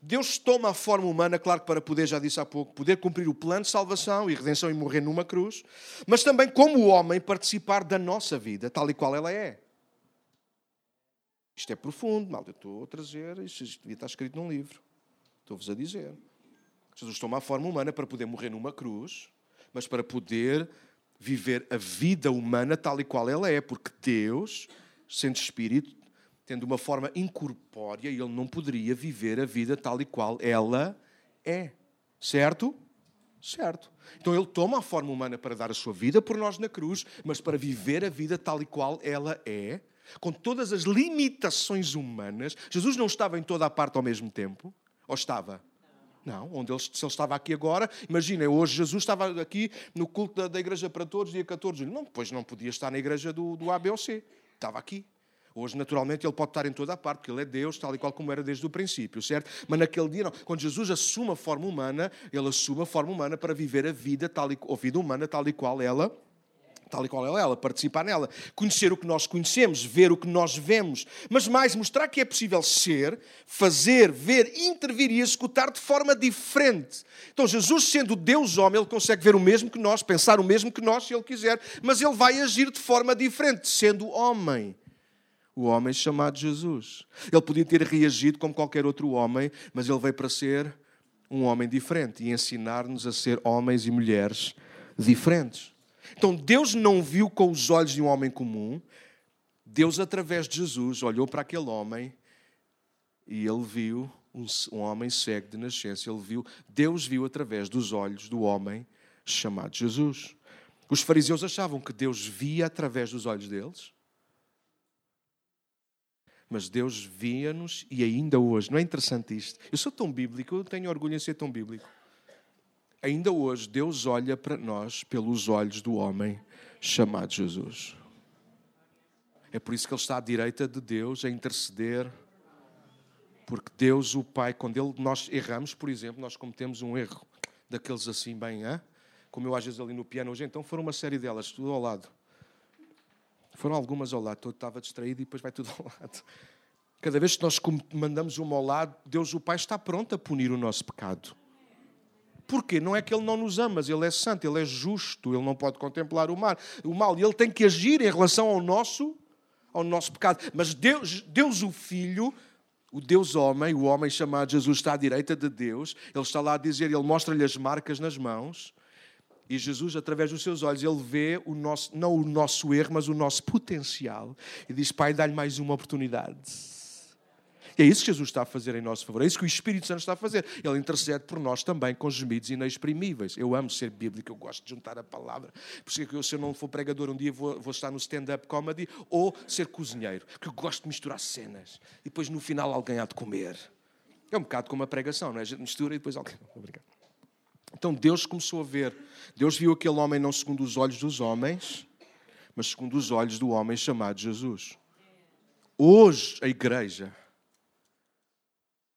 Speaker 1: Deus toma a forma humana, claro que para poder, já disse há pouco, poder cumprir o plano de salvação e redenção e morrer numa cruz, mas também como homem participar da nossa vida, tal e qual ela é. Isto é profundo, mal, eu estou a trazer, isto devia estar escrito num livro. Estou-vos a dizer. Jesus toma a forma humana para poder morrer numa cruz, mas para poder viver a vida humana tal e qual ela é, porque Deus, sendo Espírito, tendo uma forma incorpórea, ele não poderia viver a vida tal e qual ela é. Certo? Certo. Então ele toma a forma humana para dar a sua vida por nós na cruz, mas para viver a vida tal e qual ela é, com todas as limitações humanas. Jesus não estava em toda a parte ao mesmo tempo, ou estava? Não, onde ele, se ele estava aqui agora, imaginem, hoje Jesus estava aqui no culto da, da Igreja para Todos, dia 14 de julho. Não, pois não podia estar na igreja do, do ABC. Estava aqui. Hoje, naturalmente, ele pode estar em toda a parte, porque ele é Deus, tal e qual como era desde o princípio, certo? Mas naquele dia, não. Quando Jesus assume a forma humana, ele assume a forma humana para viver a vida, tal e, a vida humana tal e qual ela tal e qual ela, ela participar nela, conhecer o que nós conhecemos, ver o que nós vemos, mas mais mostrar que é possível ser, fazer, ver, intervir e executar de forma diferente. Então, Jesus, sendo Deus homem, ele consegue ver o mesmo que nós, pensar o mesmo que nós, se ele quiser, mas ele vai agir de forma diferente, sendo homem. O homem chamado Jesus. Ele podia ter reagido como qualquer outro homem, mas ele veio para ser um homem diferente e ensinar-nos a ser homens e mulheres diferentes. Então Deus não viu com os olhos de um homem comum, Deus, através de Jesus, olhou para aquele homem e ele viu um, um, homem cego de nascença. Ele viu, Deus viu através dos olhos do homem chamado Jesus. Os fariseus achavam que Deus via através dos olhos deles, mas Deus via-nos e ainda hoje. Não é interessante isto? Eu sou tão bíblico, eu tenho orgulho em ser tão bíblico ainda hoje Deus olha para nós pelos olhos do homem chamado Jesus. É por isso que Ele está à direita de Deus a interceder, porque Deus, o Pai, quando ele, nós erramos, por exemplo, nós cometemos um erro daqueles assim, bem, hein? como eu às vezes ali no piano hoje, então foram uma série delas, tudo ao lado. Foram algumas ao lado, todo estava distraído e depois vai tudo ao lado. Cada vez que nós mandamos uma ao lado, Deus, o Pai, está pronto a punir o nosso pecado. Porquê? Não é que ele não nos ama, mas ele é santo, ele é justo, ele não pode contemplar o mal. O mal e ele tem que agir em relação ao nosso, ao nosso pecado. Mas Deus, Deus o Filho, o Deus homem, o homem chamado Jesus, está à direita de Deus. Ele está lá a dizer, ele mostra-lhe as marcas nas mãos. E Jesus, através dos seus olhos, ele vê o nosso, não o nosso erro, mas o nosso potencial. E diz: Pai, dá-lhe mais uma oportunidade. E é isso que Jesus está a fazer em nosso favor. É isso que o Espírito Santo está a fazer. Ele intercede por nós também com gemidos inexprimíveis. Eu amo ser bíblico, eu gosto de juntar a palavra. Por isso é que eu, se eu não for pregador, um dia vou, vou estar no stand-up comedy ou ser cozinheiro. Porque eu gosto de misturar cenas. E depois no final alguém há de comer. É um bocado como a pregação, não é? A gente mistura e depois alguém. Obrigado. Então Deus começou a ver. Deus viu aquele homem não segundo os olhos dos homens, mas segundo os olhos do homem chamado Jesus. Hoje a igreja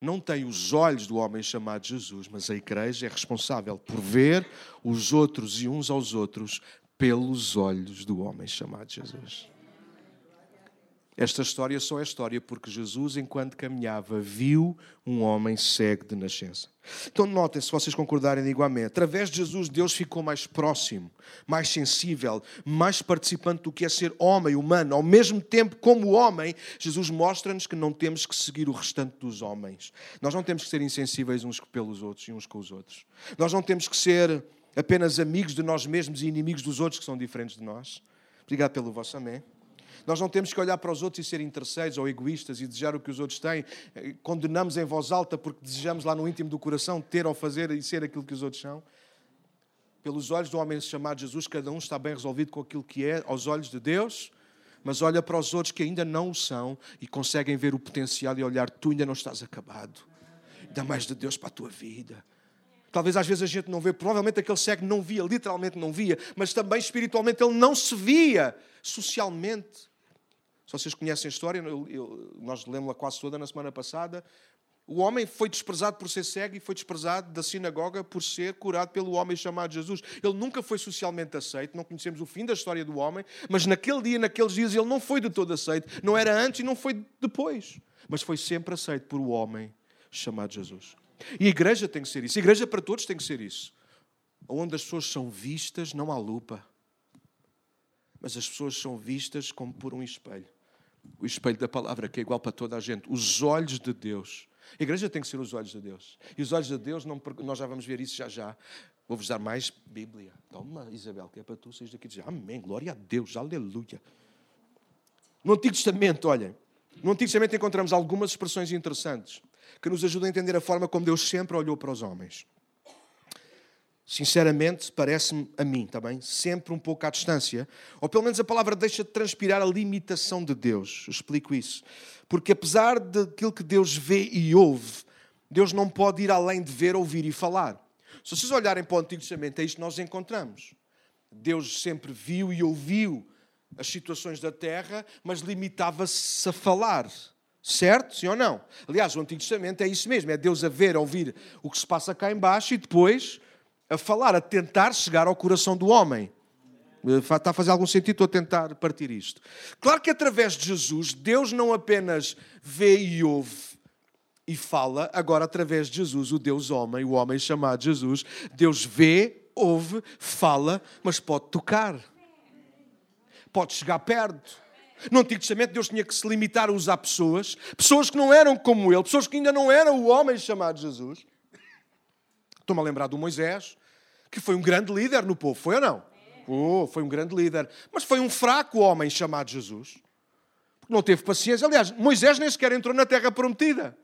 Speaker 1: não tem os olhos do homem chamado Jesus, mas a igreja é responsável por ver os outros e uns aos outros pelos olhos do homem chamado Jesus. Esta história só é história porque Jesus, enquanto caminhava, viu um homem cego de nascença. Então notem, se vocês concordarem, digo amém. Através de Jesus, Deus ficou mais próximo, mais sensível, mais participante do que é ser homem, humano. Ao mesmo tempo, como homem, Jesus mostra-nos que não temos que seguir o restante dos homens. Nós não temos que ser insensíveis uns pelos outros e uns com os outros. Nós não temos que ser apenas amigos de nós mesmos e inimigos dos outros que são diferentes de nós. Obrigado pelo vosso amém. Nós não temos que olhar para os outros e ser interesseiros ou egoístas e desejar o que os outros têm. Condenamos em voz alta porque desejamos lá no íntimo do coração ter ou fazer e ser aquilo que os outros são. Pelos olhos do homem chamado Jesus, cada um está bem resolvido com aquilo que é, aos olhos de Deus, mas olha para os outros que ainda não o são e conseguem ver o potencial e olhar: tu ainda não estás acabado. Dá mais de Deus para a tua vida. Talvez às vezes a gente não vê, provavelmente aquele cego não via, literalmente não via, mas também espiritualmente ele não se via socialmente. Se vocês conhecem a história, eu, eu, nós lemos-la quase toda na semana passada. O homem foi desprezado por ser cego e foi desprezado da sinagoga por ser curado pelo homem chamado Jesus. Ele nunca foi socialmente aceito, não conhecemos o fim da história do homem, mas naquele dia, naqueles dias, ele não foi de todo aceito. Não era antes e não foi depois, mas foi sempre aceito por o homem chamado Jesus. E a igreja tem que ser isso. A igreja para todos tem que ser isso. Onde as pessoas são vistas, não há lupa, mas as pessoas são vistas como por um espelho o espelho da palavra, que é igual para toda a gente. Os olhos de Deus. A igreja tem que ser os olhos de Deus. E os olhos de Deus, não, nós já vamos ver isso já já. Vou-vos dar mais Bíblia. Toma, Isabel, que é para tu sair daqui dizer Amém, glória a Deus, aleluia. No Antigo Testamento, olhem, no Antigo Testamento encontramos algumas expressões interessantes que nos ajudam a entender a forma como Deus sempre olhou para os homens. Sinceramente, parece-me a mim, está bem? Sempre um pouco à distância. Ou pelo menos a palavra deixa de transpirar a limitação de Deus. Eu explico isso. Porque apesar daquilo que Deus vê e ouve, Deus não pode ir além de ver, ouvir e falar. Se vocês olharem para o Antigo Testamento, é isto que nós encontramos. Deus sempre viu e ouviu as situações da terra, mas limitava-se a falar. Certo? Sim ou não? Aliás, o Antigo Testamento é isso mesmo: é Deus a ver, a ouvir o que se passa cá embaixo e depois a falar, a tentar chegar ao coração do homem. Eh, está a fazer algum sentido? Estou a tentar partir isto. Claro que através de Jesus, Deus não apenas vê e ouve e fala, agora através de Jesus, o Deus homem, o homem chamado Jesus, Deus vê, ouve, fala, mas pode tocar. Pode chegar perto. No Antigo Testamento, Deus tinha que se limitar a usar pessoas, pessoas que não eram como Ele, pessoas que ainda não eram o homem chamado Jesus. Estou-me a lembrar do Moisés, que foi um grande líder no povo, foi ou não? Oh, foi um grande líder. Mas foi um fraco homem chamado Jesus. Porque não teve paciência. Aliás, Moisés nem sequer entrou na terra prometida.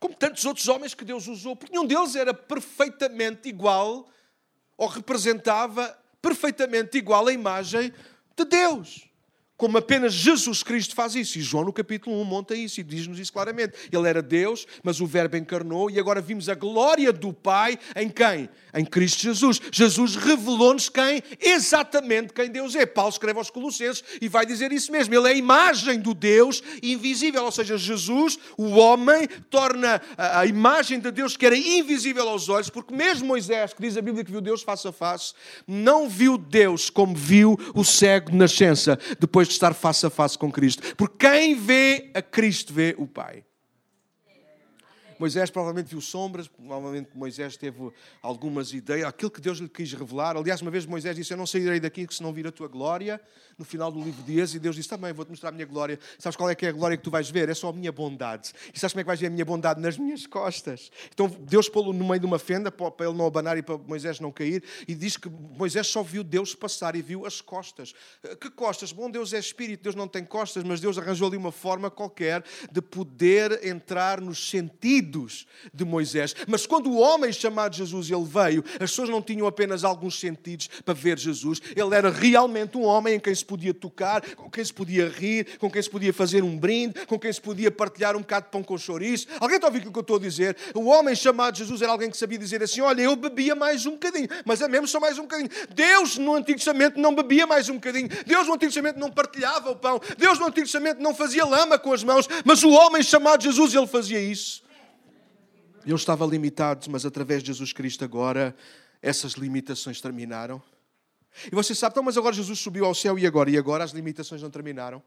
Speaker 1: Como tantos outros homens que Deus usou, porque nenhum deles era perfeitamente igual ou representava perfeitamente igual a imagem de Deus como apenas Jesus Cristo faz isso. E João, no capítulo 1, monta isso e diz-nos isso claramente. Ele era Deus, mas o Verbo encarnou e agora vimos a glória do Pai em quem? Em Cristo Jesus. Jesus revelou-nos quem? Exatamente quem Deus é. Paulo escreve aos Colossenses e vai dizer isso mesmo. Ele é a imagem do Deus invisível. Ou seja, Jesus, o homem, torna a imagem de Deus que era invisível aos olhos, porque mesmo Moisés, que diz a Bíblia que viu Deus face a face, não viu Deus como viu o cego de nascença. Depois de estar face a face com Cristo. Porque quem vê a Cristo vê o Pai. Moisés provavelmente viu sombras, provavelmente Moisés teve algumas ideias, aquilo que Deus lhe quis revelar. Aliás, uma vez Moisés disse: Eu não sairei daqui se não vir a tua glória. No final do livro de Êxodo, e Deus disse: Também vou-te mostrar a minha glória. Sabes qual é que é a glória que tu vais ver? É só a minha bondade. E sabes como é que vais ver a minha bondade? Nas minhas costas. Então Deus pô-lo no meio de uma fenda para ele não abanar e para Moisés não cair. E diz que Moisés só viu Deus passar e viu as costas. Que costas? Bom, Deus é espírito, Deus não tem costas, mas Deus arranjou ali uma forma qualquer de poder entrar nos sentidos de Moisés. Mas quando o homem chamado Jesus ele veio, as pessoas não tinham apenas alguns sentidos para ver Jesus. Ele era realmente um homem em quem se podia tocar, com quem se podia rir, com quem se podia fazer um brinde, com quem se podia partilhar um bocado de pão com chouriço. Alguém está a ouvir o que eu estou a dizer? O homem chamado Jesus era alguém que sabia dizer assim: Olha, eu bebia mais um bocadinho, mas é mesmo só mais um bocadinho. Deus no Antigo Testamento não bebia mais um bocadinho. Deus no Antigo Testamento não partilhava o pão. Deus no Antigo Testamento não fazia lama com as mãos, mas o homem chamado Jesus, ele fazia isso. Ele estava limitado, mas através de Jesus Cristo agora essas limitações terminaram. E você sabe, então, mas agora Jesus subiu ao céu e agora? E agora as limitações não terminaram?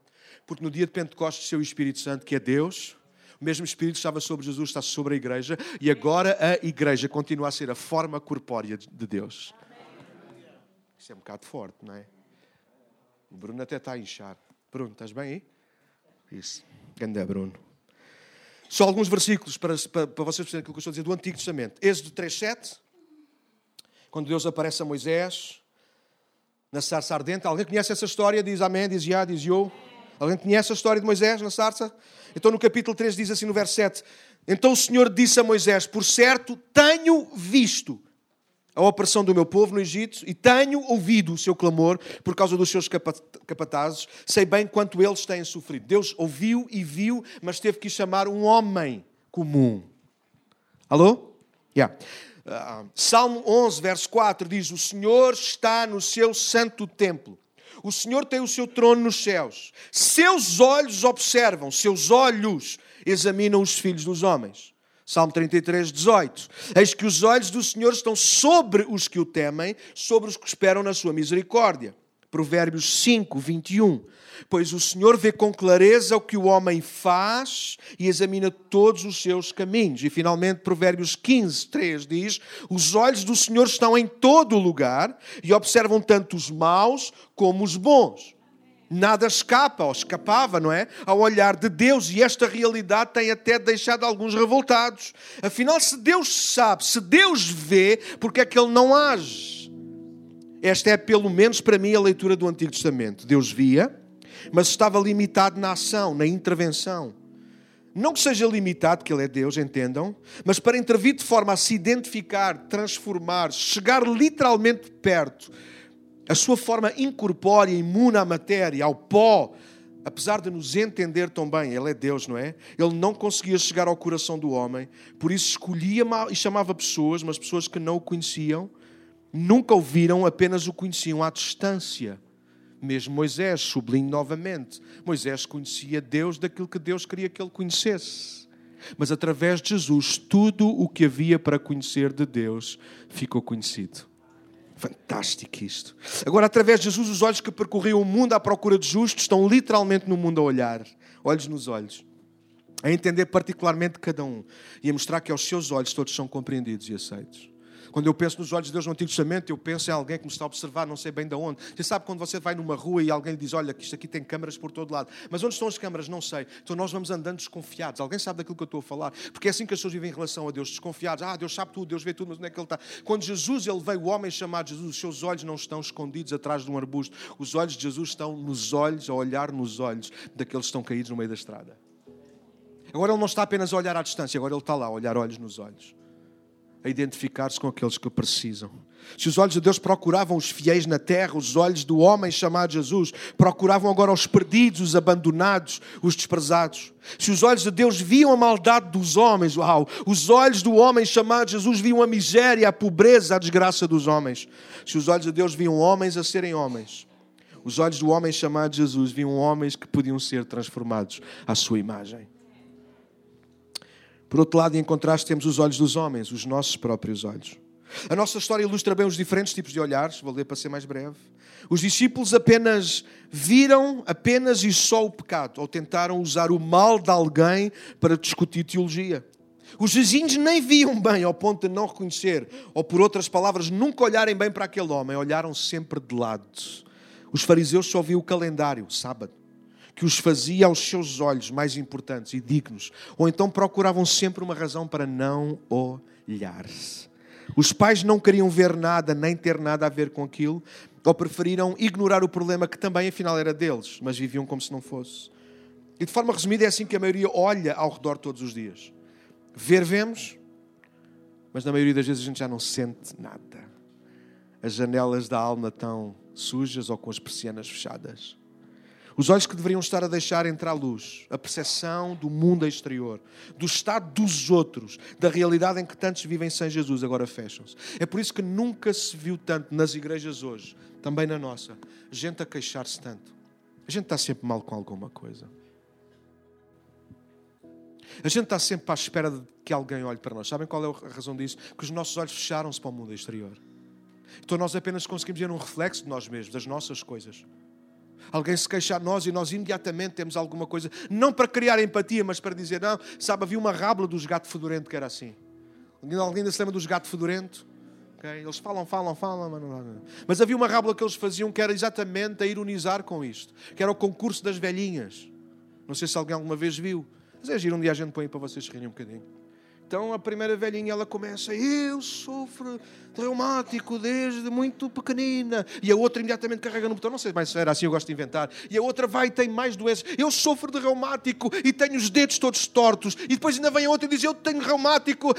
Speaker 1: Porque no dia de Pentecostes, seu Espírito Santo, que é Deus, o mesmo Espírito estava sobre Jesus, está sobre a igreja, e agora a igreja continua a ser a forma corpórea de Deus. Isso é um bocado forte, não é? O Bruno até está a inchar. Bruno, estás bem aí? Isso. Ganda Bruno. Só alguns versículos para, para, para vocês perceberem aquilo que eu estou a dizer do Antigo Testamento. Êxodo 3.7, quando Deus aparece a Moisés na sarça ardente. Alguém conhece essa história? Diz amém, diz já, diz eu. Alguém conhece a história de Moisés na sarça? Então no capítulo 3 diz assim no verso 7. Então o Senhor disse a Moisés, por certo, tenho visto a opressão do meu povo no Egito e tenho ouvido o seu clamor por causa dos seus capatazes, sei bem quanto eles têm sofrido. Deus ouviu e viu, mas teve que chamar um homem comum. Alô? Yeah. Uh, Salmo 11, verso 4 diz: O Senhor está no seu santo templo. O Senhor tem o seu trono nos céus. Seus olhos observam, seus olhos examinam os filhos dos homens. Salmo 33, 18. Eis que os olhos do Senhor estão sobre os que o temem, sobre os que esperam na sua misericórdia. Provérbios 5, 21. Pois o Senhor vê com clareza o que o homem faz e examina todos os seus caminhos. E finalmente, Provérbios 15, 3 diz: Os olhos do Senhor estão em todo lugar e observam tanto os maus como os bons. Nada escapa, ou escapava, não é? Ao olhar de Deus, e esta realidade tem até deixado alguns revoltados. Afinal, se Deus sabe, se Deus vê, porque é que Ele não age? Esta é, pelo menos para mim, a leitura do Antigo Testamento. Deus via, mas estava limitado na ação, na intervenção. Não que seja limitado, que Ele é Deus, entendam, mas para intervir de forma a se identificar, transformar, chegar literalmente perto, a sua forma incorpórea, imune à matéria, ao pó, apesar de nos entender tão bem, Ele é Deus, não é? Ele não conseguia chegar ao coração do homem, por isso escolhia e chamava pessoas, mas pessoas que não o conheciam, nunca o viram, apenas o conheciam à distância. Mesmo Moisés, sublinho novamente, Moisés conhecia Deus daquilo que Deus queria que ele conhecesse. Mas através de Jesus, tudo o que havia para conhecer de Deus ficou conhecido. Fantástico isto. Agora, através de Jesus, os olhos que percorriam o mundo à procura de justos estão literalmente no mundo a olhar, olhos nos olhos, a entender particularmente cada um e a mostrar que aos seus olhos todos são compreendidos e aceitos. Quando eu penso nos olhos de Deus no Antigo Testamento, eu penso em alguém que me está a observar, não sei bem de onde. Você sabe quando você vai numa rua e alguém diz: Olha, que isto aqui tem câmaras por todo lado. Mas onde estão as câmaras? Não sei. Então nós vamos andando desconfiados. Alguém sabe daquilo que eu estou a falar? Porque é assim que as pessoas vivem em relação a Deus, desconfiados. Ah, Deus sabe tudo, Deus vê tudo, mas onde é que Ele está? Quando Jesus ele veio, o homem chamado Jesus, os seus olhos não estão escondidos atrás de um arbusto. Os olhos de Jesus estão nos olhos, a olhar nos olhos daqueles que estão caídos no meio da estrada. Agora ele não está apenas a olhar à distância, agora ele está lá a olhar olhos nos olhos a identificar-se com aqueles que precisam. Se os olhos de Deus procuravam os fiéis na terra, os olhos do homem chamado Jesus procuravam agora os perdidos, os abandonados, os desprezados. Se os olhos de Deus viam a maldade dos homens, uau, os olhos do homem chamado Jesus viam a miséria, a pobreza, a desgraça dos homens. Se os olhos de Deus viam homens a serem homens, os olhos do homem chamado Jesus viam homens que podiam ser transformados à sua imagem. Por outro lado, em contraste, temos os olhos dos homens, os nossos próprios olhos. A nossa história ilustra bem os diferentes tipos de olhares, vou ler para ser mais breve. Os discípulos apenas viram apenas e só o pecado, ou tentaram usar o mal de alguém para discutir teologia. Os vizinhos nem viam bem ao ponto de não reconhecer, ou por outras palavras, nunca olharem bem para aquele homem, olharam sempre de lado. Os fariseus só viam o calendário, sábado, que os fazia aos seus olhos mais importantes e dignos, ou então procuravam sempre uma razão para não olhar-se. Os pais não queriam ver nada, nem ter nada a ver com aquilo, ou preferiram ignorar o problema que também afinal era deles, mas viviam como se não fosse. E de forma resumida é assim que a maioria olha ao redor todos os dias. Ver, vemos, mas na maioria das vezes a gente já não sente nada. As janelas da alma estão sujas ou com as persianas fechadas. Os olhos que deveriam estar a deixar entrar a luz, a percepção do mundo exterior, do estado dos outros, da realidade em que tantos vivem sem Jesus, agora fecham-se. É por isso que nunca se viu tanto nas igrejas hoje, também na nossa, gente a queixar-se tanto. A gente está sempre mal com alguma coisa. A gente está sempre à espera de que alguém olhe para nós. Sabem qual é a razão disso? Que os nossos olhos fecharam-se para o mundo exterior. Então nós apenas conseguimos ver um reflexo de nós mesmos, das nossas coisas. Alguém se queixar de nós e nós imediatamente temos alguma coisa, não para criar empatia, mas para dizer, não, sabe, havia uma rábula dos gatos fedorento que era assim. Alguém ainda se lembra dos gatos fedorento? Okay? Eles falam, falam, falam, mas não, Mas havia uma rábula que eles faziam que era exatamente a ironizar com isto, que era o concurso das velhinhas. Não sei se alguém alguma vez viu. Mas é giro, um dia a gente põe para vocês rirem um bocadinho. Então a primeira velhinha ela começa, eu sofro de reumático desde muito pequenina. E a outra imediatamente carrega no botão, não sei mais era assim, eu gosto de inventar. E a outra vai e tem mais doenças. Eu sofro de reumático e tenho os dedos todos tortos. E depois ainda vem a outra e diz, eu tenho reumático,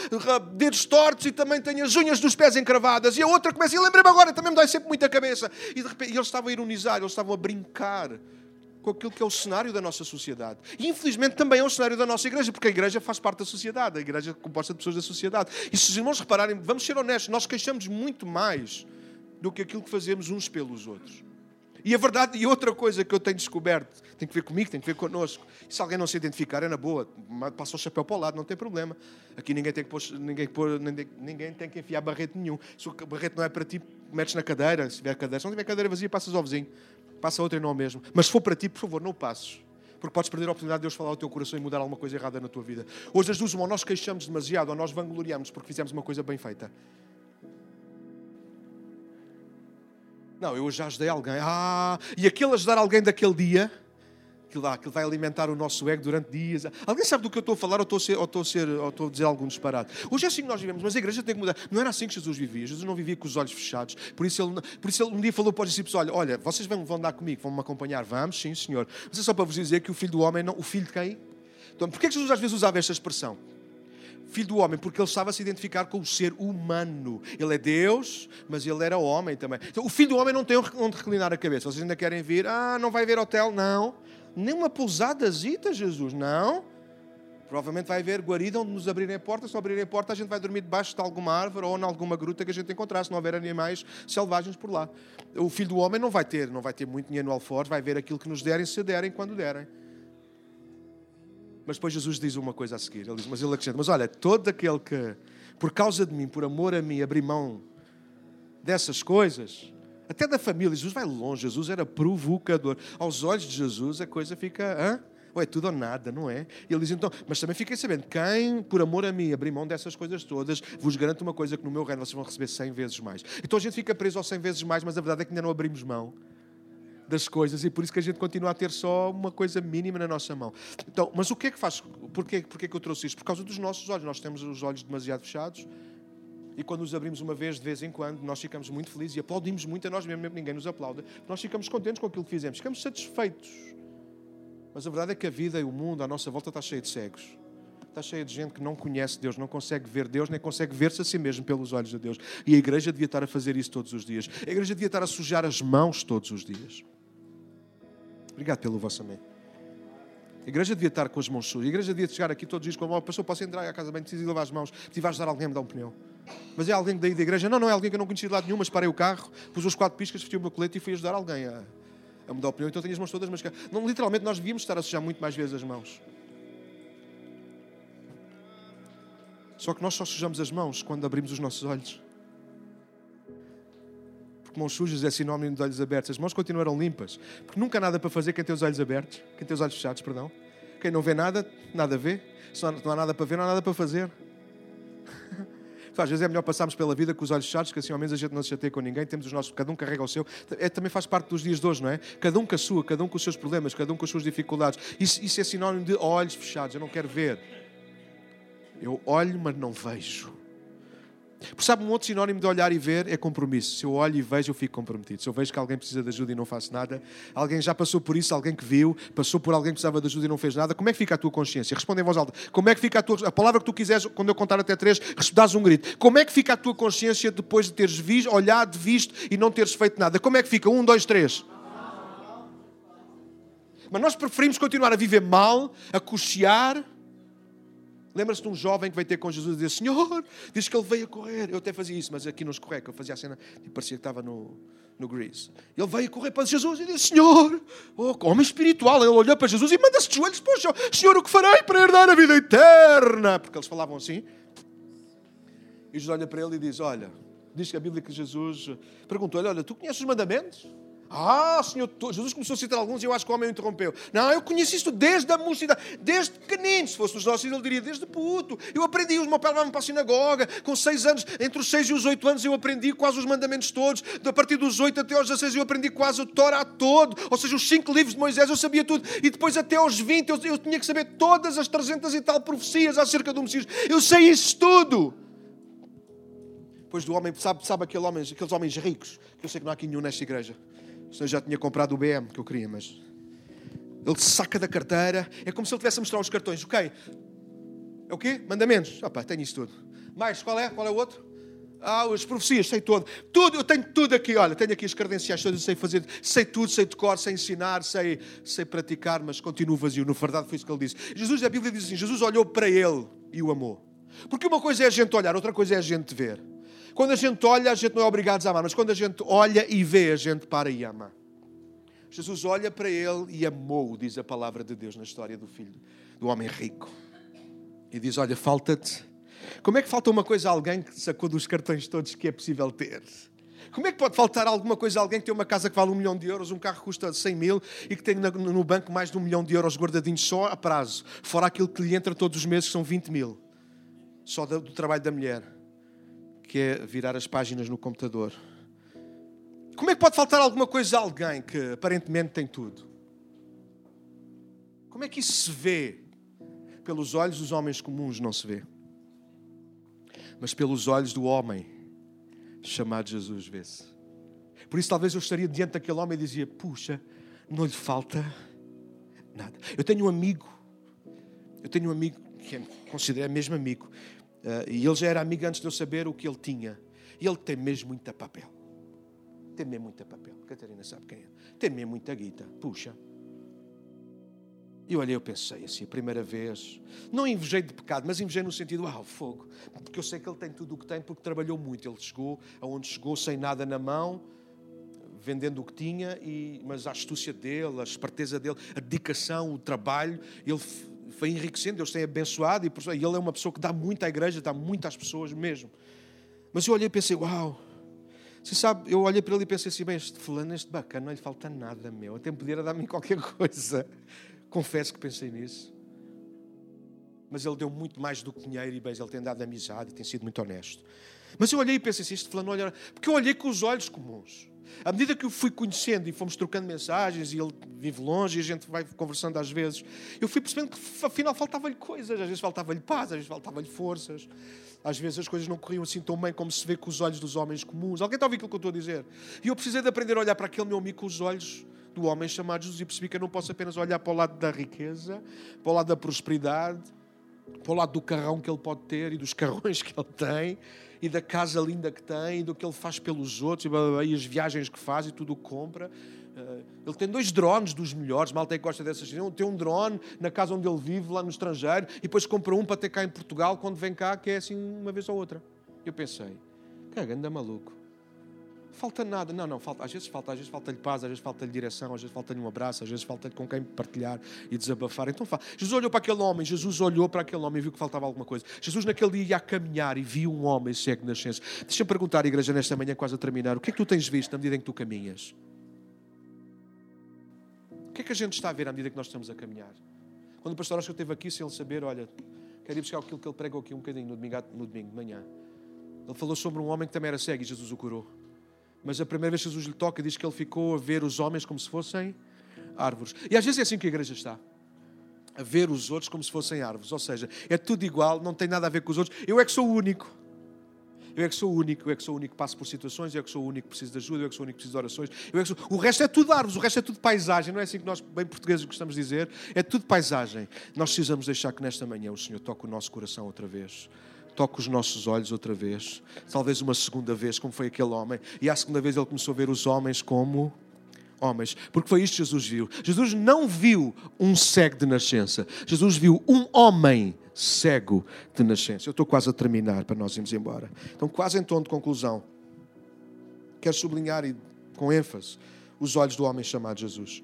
Speaker 1: dedos tortos e também tenho as unhas dos pés encravadas. E a outra começa, e lembrei-me agora, também me dói sempre muita cabeça. E de repente, e eles estavam a ironizar, eles estavam a brincar com aquilo que é o cenário da nossa sociedade. E infelizmente também é o cenário da nossa igreja, porque a igreja faz parte da sociedade, a igreja é composta de pessoas da sociedade. E se os irmãos repararem, vamos ser honestos, nós queixamos muito mais do que aquilo que fazemos uns pelos outros. E a verdade, e outra coisa que eu tenho descoberto, tem que ver comigo, tem que ver connosco. E se alguém não se identificar, é na boa, passa o chapéu para o lado, não tem problema. Aqui ninguém tem que, pôr, ninguém, pôr, ninguém, ninguém tem que enfiar barrete nenhum. Se o barrete não é para ti, metes na cadeira. Se tiver cadeira, se não tiver cadeira vazia, passas ao vizinho passa outra e não mesmo. Mas se for para ti, por favor, não passes. Porque podes perder a oportunidade de Deus falar ao teu coração e mudar alguma coisa errada na tua vida. Hoje as duas, ou nós queixamos demasiado, ou nós vangloriamos porque fizemos uma coisa bem feita. Não, eu já ajudei alguém. Ah, e aquele ajudar alguém daquele dia aquilo, aquilo vai alimentar o nosso ego durante dias. Alguém sabe do que eu estou a falar ou estou a, ser, ou estou a, ser, ou estou a dizer algum disparate? Hoje é assim que nós vivemos, mas a igreja tem que mudar. Não era assim que Jesus vivia. Jesus não vivia com os olhos fechados. Por isso ele, por isso ele um dia falou para os discípulos: Olha, olha vocês vão, vão andar comigo, vão me acompanhar. Vamos, sim, senhor. Mas é só para vos dizer que o filho do homem, não, o filho de quem? Então, porquê que Jesus às vezes usava esta expressão? filho do homem, porque ele estava a se identificar com o ser humano. Ele é Deus, mas ele era homem também. Então, o filho do homem não tem onde reclinar a cabeça. Vocês ainda querem vir? Ah, não vai ver hotel? Não nem uma pousadazita, Jesus, não. Provavelmente vai haver guarida onde nos abrirem a porta. Se abrirem a porta, a gente vai dormir debaixo de alguma árvore ou em alguma gruta que a gente encontrar, se não houver animais selvagens por lá. O filho do homem não vai ter, não vai ter muito dinheiro no alforje, vai ver aquilo que nos derem, se derem, quando derem. Mas depois Jesus diz uma coisa a seguir. Ele diz, mas ele acrescenta, mas olha, todo aquele que, por causa de mim, por amor a mim, abrir mão dessas coisas, até da família. Jesus vai longe, Jesus era provocador. Aos olhos de Jesus a coisa fica. Hã? Ou é tudo ou nada, não é? E ele diz então, mas também fiquem sabendo, quem por amor a mim abrir mão dessas coisas todas, vos garanto uma coisa: que no meu reino vocês vão receber 100 vezes mais. Então a gente fica preso aos 100 vezes mais, mas a verdade é que ainda não abrimos mão das coisas e por isso que a gente continua a ter só uma coisa mínima na nossa mão. Então, mas o que é que faz? Porquê, porquê que eu trouxe isto? Por causa dos nossos olhos. Nós temos os olhos demasiado fechados e quando os abrimos uma vez, de vez em quando, nós ficamos muito felizes e aplaudimos muito a nós mesmo, mesmo ninguém nos aplauda. Nós ficamos contentes com aquilo que fizemos, ficamos satisfeitos. Mas a verdade é que a vida e o mundo à nossa volta está cheio de cegos. Está cheio de gente que não conhece Deus, não consegue ver Deus, nem consegue ver-se a si mesmo pelos olhos de Deus. E a igreja devia estar a fazer isso todos os dias. A igreja devia estar a sujar as mãos todos os dias. Obrigado pelo vosso amém. A igreja devia estar com as mãos sujas. A igreja devia chegar aqui todos os dias com a mão. Pastor, posso entrar à casa bem, preciso ir lavar as mãos. Preciso ajudar alguém a me dar um pneu. Mas é alguém daí da igreja? Não, não é alguém que eu não conhecia de lado nenhum, mas parei o carro, pus os quatro piscas, vesti o meu colete e fui ajudar alguém a, a mudar o pneu. Então tenho as mãos todas, mas não, literalmente nós devíamos estar a sujar muito mais vezes as mãos. Só que nós só sujamos as mãos quando abrimos os nossos olhos. Porque mãos sujas é sinónimo de olhos abertos. As mãos continuarão limpas. Porque nunca há nada para fazer quem tem os olhos abertos, quem tem os olhos fechados, perdão. Quem não vê nada, nada vê. Se não há nada para ver, não há nada para fazer. Às vezes é melhor passarmos pela vida com os olhos fechados, que assim ao menos a gente não se chateia com ninguém, temos os nossos, cada um carrega o seu. É, também faz parte dos dias de hoje, não é? Cada um com a sua, cada um com os seus problemas, cada um com as suas dificuldades. Isso, isso é sinónimo de olhos fechados, eu não quero ver. Eu olho, mas não vejo. Porque sabe, um outro sinónimo de olhar e ver é compromisso. Se eu olho e vejo, eu fico comprometido. Se eu vejo que alguém precisa de ajuda e não faço nada, alguém já passou por isso, alguém que viu, passou por alguém que precisava de ajuda e não fez nada, como é que fica a tua consciência? Responde em voz alta. Como é que fica a tua... A palavra que tu quiseres, quando eu contar até três, dás um grito. Como é que fica a tua consciência depois de teres visto, olhado, visto e não teres feito nada? Como é que fica? Um, dois, três. Mas nós preferimos continuar a viver mal, a cochear Lembra-se de um jovem que veio ter com Jesus e disse: Senhor, diz que ele veio a correr. Eu até fazia isso, mas aqui não escorrega, eu fazia a cena e parecia que estava no, no Grease. Ele veio a correr para Jesus e disse: Senhor, oh, homem espiritual. Ele olhou para Jesus e manda-se de joelhos: Poxa, Senhor, o que farei para herdar a vida eterna? Porque eles falavam assim. E Jesus olha para ele e diz: Olha, diz que a Bíblia que Jesus perguntou-lhe: Olha, tu conheces os mandamentos? Ah, Senhor, Jesus começou a citar alguns e eu acho que o homem o interrompeu. Não, eu conheci isto desde a mocidade, desde pequenino. Se fosse dos nossos ele diria desde puto. Eu aprendi, os meu pai levava-me para a sinagoga, com seis anos, entre os seis e os oito anos eu aprendi quase os mandamentos todos. A partir dos oito até aos 16 eu aprendi quase o Torá todo, ou seja, os cinco livros de Moisés eu sabia tudo. E depois até aos 20 eu, eu tinha que saber todas as 300 e tal profecias acerca do Messias. Eu sei isso tudo. Depois do homem, sabe, sabe aquele homem, aqueles homens ricos, que eu sei que não há aqui nenhum nesta igreja Senão já tinha comprado o BM que eu queria, mas. Ele saca da carteira. É como se ele tivesse a mostrar os cartões. Ok. É o quê? Mandamentos. Opa, tenho isso tudo. Mais, qual é? Qual é o outro? Ah, as profecias, sei todo. Tudo, eu tenho tudo aqui. Olha, tenho aqui as credenciais todas, sei fazer, sei tudo, sei de cor, sei ensinar, sei, sei praticar, mas continuo vazio. No verdade, foi isso que ele disse. Jesus, a Bíblia diz assim: Jesus olhou para ele e o amou. Porque uma coisa é a gente olhar, outra coisa é a gente ver. Quando a gente olha, a gente não é obrigado a amar, mas quando a gente olha e vê, a gente para e ama. Jesus olha para ele e amou, diz a palavra de Deus na história do filho, do homem rico. E diz: Olha, falta-te. Como é que falta uma coisa a alguém que sacou dos cartões todos que é possível ter? Como é que pode faltar alguma coisa a alguém que tem uma casa que vale um milhão de euros, um carro que custa 100 mil e que tem no banco mais de um milhão de euros guardadinhos só a prazo, fora aquilo que lhe entra todos os meses, que são 20 mil, só do trabalho da mulher? Que é virar as páginas no computador. Como é que pode faltar alguma coisa a alguém que aparentemente tem tudo? Como é que isso se vê? Pelos olhos dos homens comuns não se vê. Mas pelos olhos do homem chamado Jesus vê-se. Por isso talvez eu estaria diante daquele homem e dizia: Puxa, não lhe falta nada. Eu tenho um amigo, eu tenho um amigo que é, considero mesmo amigo, Uh, e ele já era amigo antes de eu saber o que ele tinha. E ele tem mesmo muita papel. Tem mesmo muita papel. Catarina sabe quem é. Tem mesmo muita guita. Puxa. E olha, eu pensei assim, a primeira vez, não invejei de pecado, mas invejei no sentido, ah, fogo, porque eu sei que ele tem tudo o que tem, porque trabalhou muito. Ele chegou aonde chegou, sem nada na mão, vendendo o que tinha, e, mas a astúcia dele, a esperteza dele, a dedicação, o trabalho, ele foi enriquecendo, Deus tem abençoado e ele é uma pessoa que dá muito à igreja, dá muito às pessoas mesmo. Mas eu olhei e pensei, uau, você sabe, eu olhei para ele e pensei assim, bem, este fulano, este bacana, não lhe falta nada, meu, até podia dar-me qualquer coisa. Confesso que pensei nisso. Mas ele deu muito mais do que dinheiro e bem, ele tem dado amizade, tem sido muito honesto. Mas eu olhei e pensei assim, este fulano olha, porque eu olhei com os olhos comuns. À medida que eu fui conhecendo e fomos trocando mensagens, e ele vive longe e a gente vai conversando às vezes, eu fui percebendo que afinal faltava-lhe coisas, às vezes faltava-lhe paz, às vezes faltava-lhe forças, às vezes as coisas não corriam assim tão bem como se vê com os olhos dos homens comuns. Alguém está a ouvir aquilo que eu estou a dizer? E eu precisei de aprender a olhar para aquele meu amigo com os olhos do homem chamado Jesus e percebi que eu não posso apenas olhar para o lado da riqueza, para o lado da prosperidade, para o lado do carrão que ele pode ter e dos carrões que ele tem e da casa linda que tem, e do que ele faz pelos outros, e, blá, blá, blá, e as viagens que faz e tudo o que compra. Uh, ele tem dois drones dos melhores, mal tem gosta dessas coisas. Tem um drone na casa onde ele vive, lá no estrangeiro, e depois compra um para ter cá em Portugal, quando vem cá, que é assim uma vez ou outra. Eu pensei, que anda maluco falta nada. Não, não, falta, às vezes falta, às vezes falta-lhe paz, às vezes falta-lhe direção, às vezes falta-lhe um abraço, às vezes falta-lhe com quem partilhar e desabafar. Então, Jesus olhou para aquele homem, Jesus olhou para aquele homem e viu que faltava alguma coisa. Jesus naquele dia ia a caminhar e viu um homem cego de nascença. Deixa-me perguntar, igreja, nesta manhã, quase a terminar, o que é que tu tens visto na medida em que tu caminhas? O que é que a gente está a ver à medida que nós estamos a caminhar? Quando o pastor Oscar esteve aqui, sem ele saber, olha, quero ir buscar aquilo que ele pregou aqui um bocadinho no domingo, no domingo de manhã. Ele falou sobre um homem que também era cego e Jesus o curou. Mas a primeira vez que Jesus lhe toca, diz que ele ficou a ver os homens como se fossem árvores. E às vezes é assim que a igreja está. A ver os outros como se fossem árvores. Ou seja, é tudo igual, não tem nada a ver com os outros. Eu é que sou o único. Eu é que sou o único, eu é que sou o único que passo por situações, eu é que sou o único que preciso de ajuda, eu é que sou o único que preciso de orações. Eu é que sou... O resto é tudo árvores, o resto é tudo paisagem, não é assim que nós, bem portugueses, gostamos de dizer? É tudo paisagem. Nós precisamos deixar que nesta manhã o Senhor toque o nosso coração outra vez toque os nossos olhos outra vez, talvez uma segunda vez, como foi aquele homem, e à segunda vez ele começou a ver os homens como homens, porque foi isto que Jesus viu. Jesus não viu um cego de nascença, Jesus viu um homem cego de nascença. Eu estou quase a terminar para nós irmos embora. Então, quase em tom de conclusão, quero sublinhar e com ênfase os olhos do homem chamado Jesus.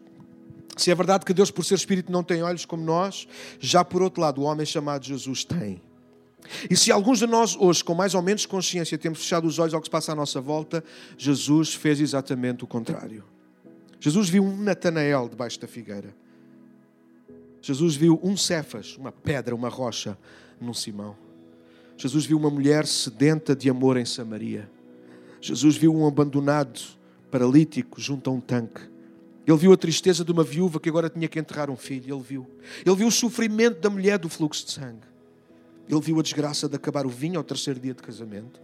Speaker 1: Se é verdade que Deus, por ser Espírito, não tem olhos como nós, já por outro lado, o homem chamado Jesus tem. E se alguns de nós hoje, com mais ou menos consciência, temos fechado os olhos ao que se passa à nossa volta, Jesus fez exatamente o contrário. Jesus viu um Natanael debaixo da figueira. Jesus viu um Cefas, uma pedra, uma rocha, num Simão. Jesus viu uma mulher sedenta de amor em Samaria. Jesus viu um abandonado, paralítico, junto a um tanque. Ele viu a tristeza de uma viúva que agora tinha que enterrar um filho. Ele viu. Ele viu o sofrimento da mulher do fluxo de sangue. Ele viu a desgraça de acabar o vinho ao terceiro dia de casamento.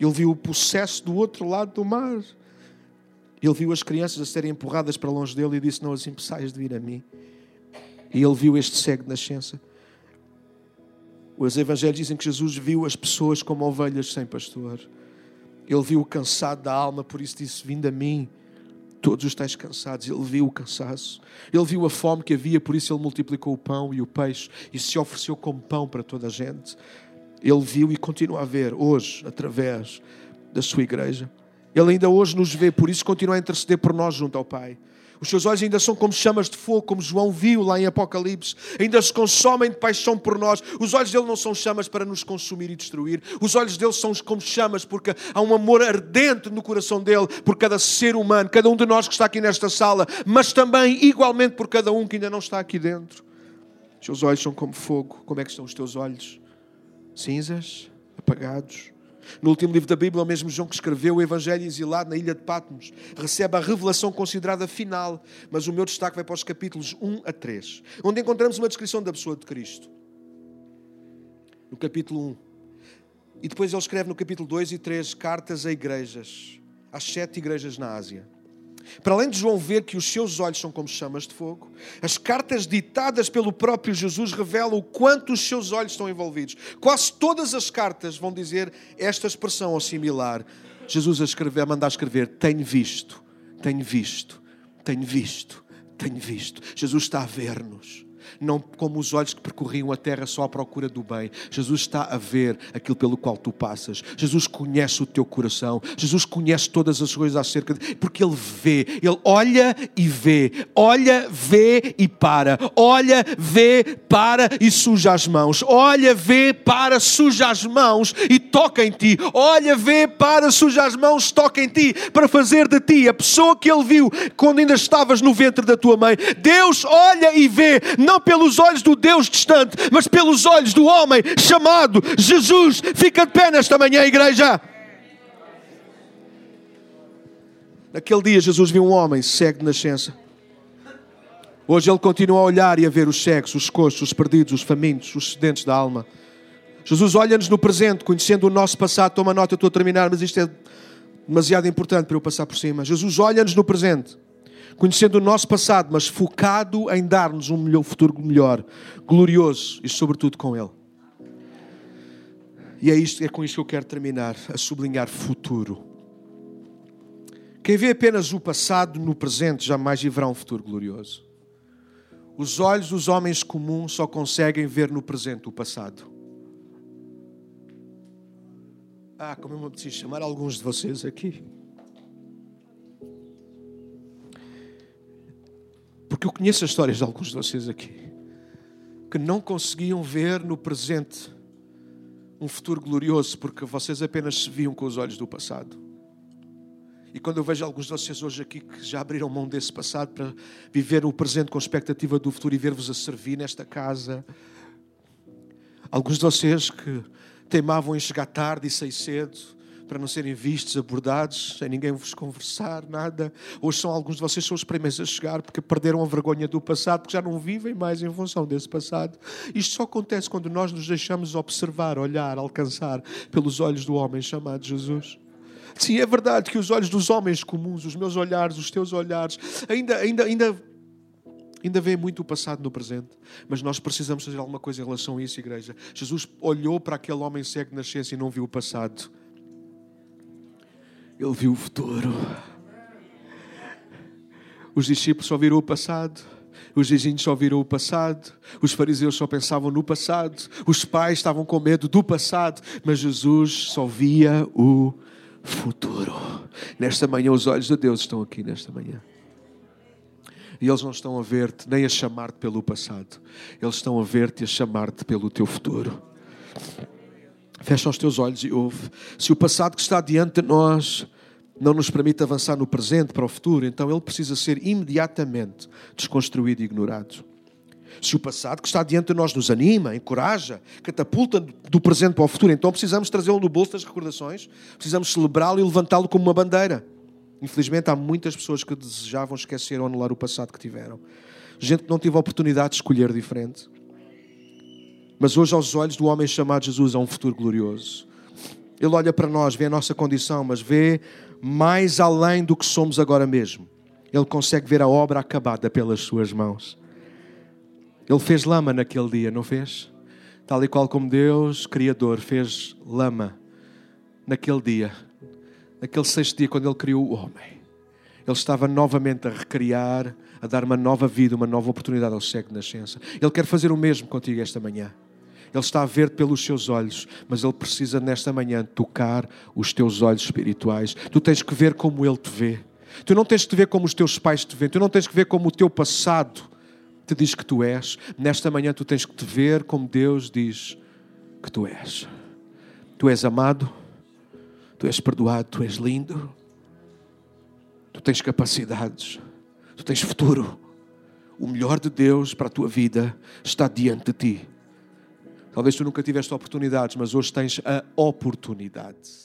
Speaker 1: Ele viu o processo do outro lado do mar. Ele viu as crianças a serem empurradas para longe dele e disse: Não as impeçais de vir a mim. E ele viu este cego de nascença. Os evangelhos dizem que Jesus viu as pessoas como ovelhas sem pastor. Ele viu o cansado da alma, por isso disse: Vinde a mim, todos os tais cansados. Ele viu o cansaço. Ele viu a fome que havia, por isso ele multiplicou o pão e o peixe e se ofereceu como pão para toda a gente. Ele viu e continua a ver hoje, através da sua igreja. Ele ainda hoje nos vê, por isso continua a interceder por nós junto ao Pai. Os seus olhos ainda são como chamas de fogo, como João viu lá em Apocalipse. Ainda se consomem de paixão por nós. Os olhos dele não são chamas para nos consumir e destruir. Os olhos dele são como chamas porque há um amor ardente no coração dele por cada ser humano, cada um de nós que está aqui nesta sala, mas também igualmente por cada um que ainda não está aqui dentro. Os seus olhos são como fogo. Como é que estão os teus olhos? Cinzas? Apagados? No último livro da Bíblia, o mesmo João que escreveu o Evangelho exilado na ilha de Patmos, recebe a revelação considerada final, mas o meu destaque vai para os capítulos 1 a 3, onde encontramos uma descrição da pessoa de Cristo. No capítulo 1. E depois ele escreve no capítulo 2 e 3 cartas a igrejas, às sete igrejas na Ásia. Para além de João ver que os seus olhos são como chamas de fogo, as cartas ditadas pelo próprio Jesus revelam o quanto os seus olhos estão envolvidos. Quase todas as cartas vão dizer esta expressão ou similar. Jesus a escrever, a mandar escrever: Tenho visto, tenho visto, tenho visto, tenho visto. Jesus está a ver-nos não como os olhos que percorriam a terra só à procura do bem. Jesus está a ver aquilo pelo qual tu passas. Jesus conhece o teu coração. Jesus conhece todas as coisas acerca de porque ele vê, ele olha e vê, olha, vê e para, olha, vê, para e suja as mãos, olha, vê, para, suja as mãos e toca em ti, olha, vê, para, suja as mãos, toca em ti, para fazer de ti a pessoa que ele viu quando ainda estavas no ventre da tua mãe. Deus olha e vê, não pelos olhos do Deus distante, mas pelos olhos do homem chamado Jesus. Fica de pé nesta manhã, igreja. Naquele dia, Jesus viu um homem cego de nascença. Hoje ele continua a olhar e a ver os cegos, os coxos, os perdidos, os famintos, os sedentes da alma. Jesus olha-nos no presente, conhecendo o nosso passado. Toma nota, eu estou a terminar, mas isto é demasiado importante para eu passar por cima. Jesus olha-nos no presente conhecendo o nosso passado, mas focado em dar-nos um melhor, futuro melhor, glorioso e, sobretudo, com Ele. E é, isto, é com isto que eu quero terminar, a sublinhar futuro. Quem vê apenas o passado no presente jamais viverá um futuro glorioso. Os olhos dos homens comuns só conseguem ver no presente o passado. Ah, como eu me preciso chamar alguns de vocês aqui. Porque eu conheço as histórias de alguns de vocês aqui que não conseguiam ver no presente um futuro glorioso porque vocês apenas se viam com os olhos do passado. E quando eu vejo alguns de vocês hoje aqui que já abriram mão desse passado para viver o presente com expectativa do futuro e ver-vos a servir nesta casa, alguns de vocês que teimavam em chegar tarde e sair cedo para não serem vistos, abordados, sem ninguém vos conversar, nada. Hoje são alguns de vocês são os primeiros a chegar porque perderam a vergonha do passado, porque já não vivem mais em função desse passado. Isto só acontece quando nós nos deixamos observar, olhar, alcançar pelos olhos do homem chamado Jesus. Sim, é verdade que os olhos dos homens comuns, os meus olhares, os teus olhares, ainda, ainda, ainda, ainda veem muito o passado no presente. Mas nós precisamos fazer alguma coisa em relação a isso, igreja. Jesus olhou para aquele homem cego nascesse e não viu o passado. Ele viu o futuro. Os discípulos só viram o passado. Os vizinhos só viram o passado, os fariseus só pensavam no passado, os pais estavam com medo do passado, mas Jesus só via o futuro. Nesta manhã, os olhos de Deus estão aqui nesta manhã. E eles não estão a ver-te nem a chamar-te pelo passado, eles estão a ver-te e a chamar-te pelo teu futuro. Fecha os teus olhos e ouve. Se o passado que está diante de nós não nos permite avançar no presente para o futuro, então ele precisa ser imediatamente desconstruído e ignorado. Se o passado que está diante de nós nos anima, encoraja, catapulta do presente para o futuro, então precisamos trazê-lo no bolso das recordações, precisamos celebrá-lo e levantá-lo como uma bandeira. Infelizmente, há muitas pessoas que desejavam esquecer ou anular o passado que tiveram. Gente que não teve a oportunidade de escolher diferente. Mas hoje, aos olhos do homem chamado Jesus, há um futuro glorioso. Ele olha para nós, vê a nossa condição, mas vê mais além do que somos agora mesmo. Ele consegue ver a obra acabada pelas suas mãos. Ele fez lama naquele dia, não fez? Tal e qual como Deus, Criador, fez lama naquele dia, naquele sexto dia, quando Ele criou o homem. Ele estava novamente a recriar, a dar uma nova vida, uma nova oportunidade ao cego de nascença. Ele quer fazer o mesmo contigo esta manhã. Ele está a ver pelos seus olhos, mas Ele precisa nesta manhã tocar os teus olhos espirituais. Tu tens que ver como Ele te vê. Tu não tens que ver como os teus pais te veem. Tu não tens que ver como o teu passado te diz que tu és, nesta manhã tu tens que te ver como Deus diz que tu és. Tu és amado, tu és perdoado, tu és lindo, tu tens capacidades, tu tens futuro. O melhor de Deus para a tua vida está diante de ti. Talvez tu nunca tiveste oportunidades, mas hoje tens a oportunidade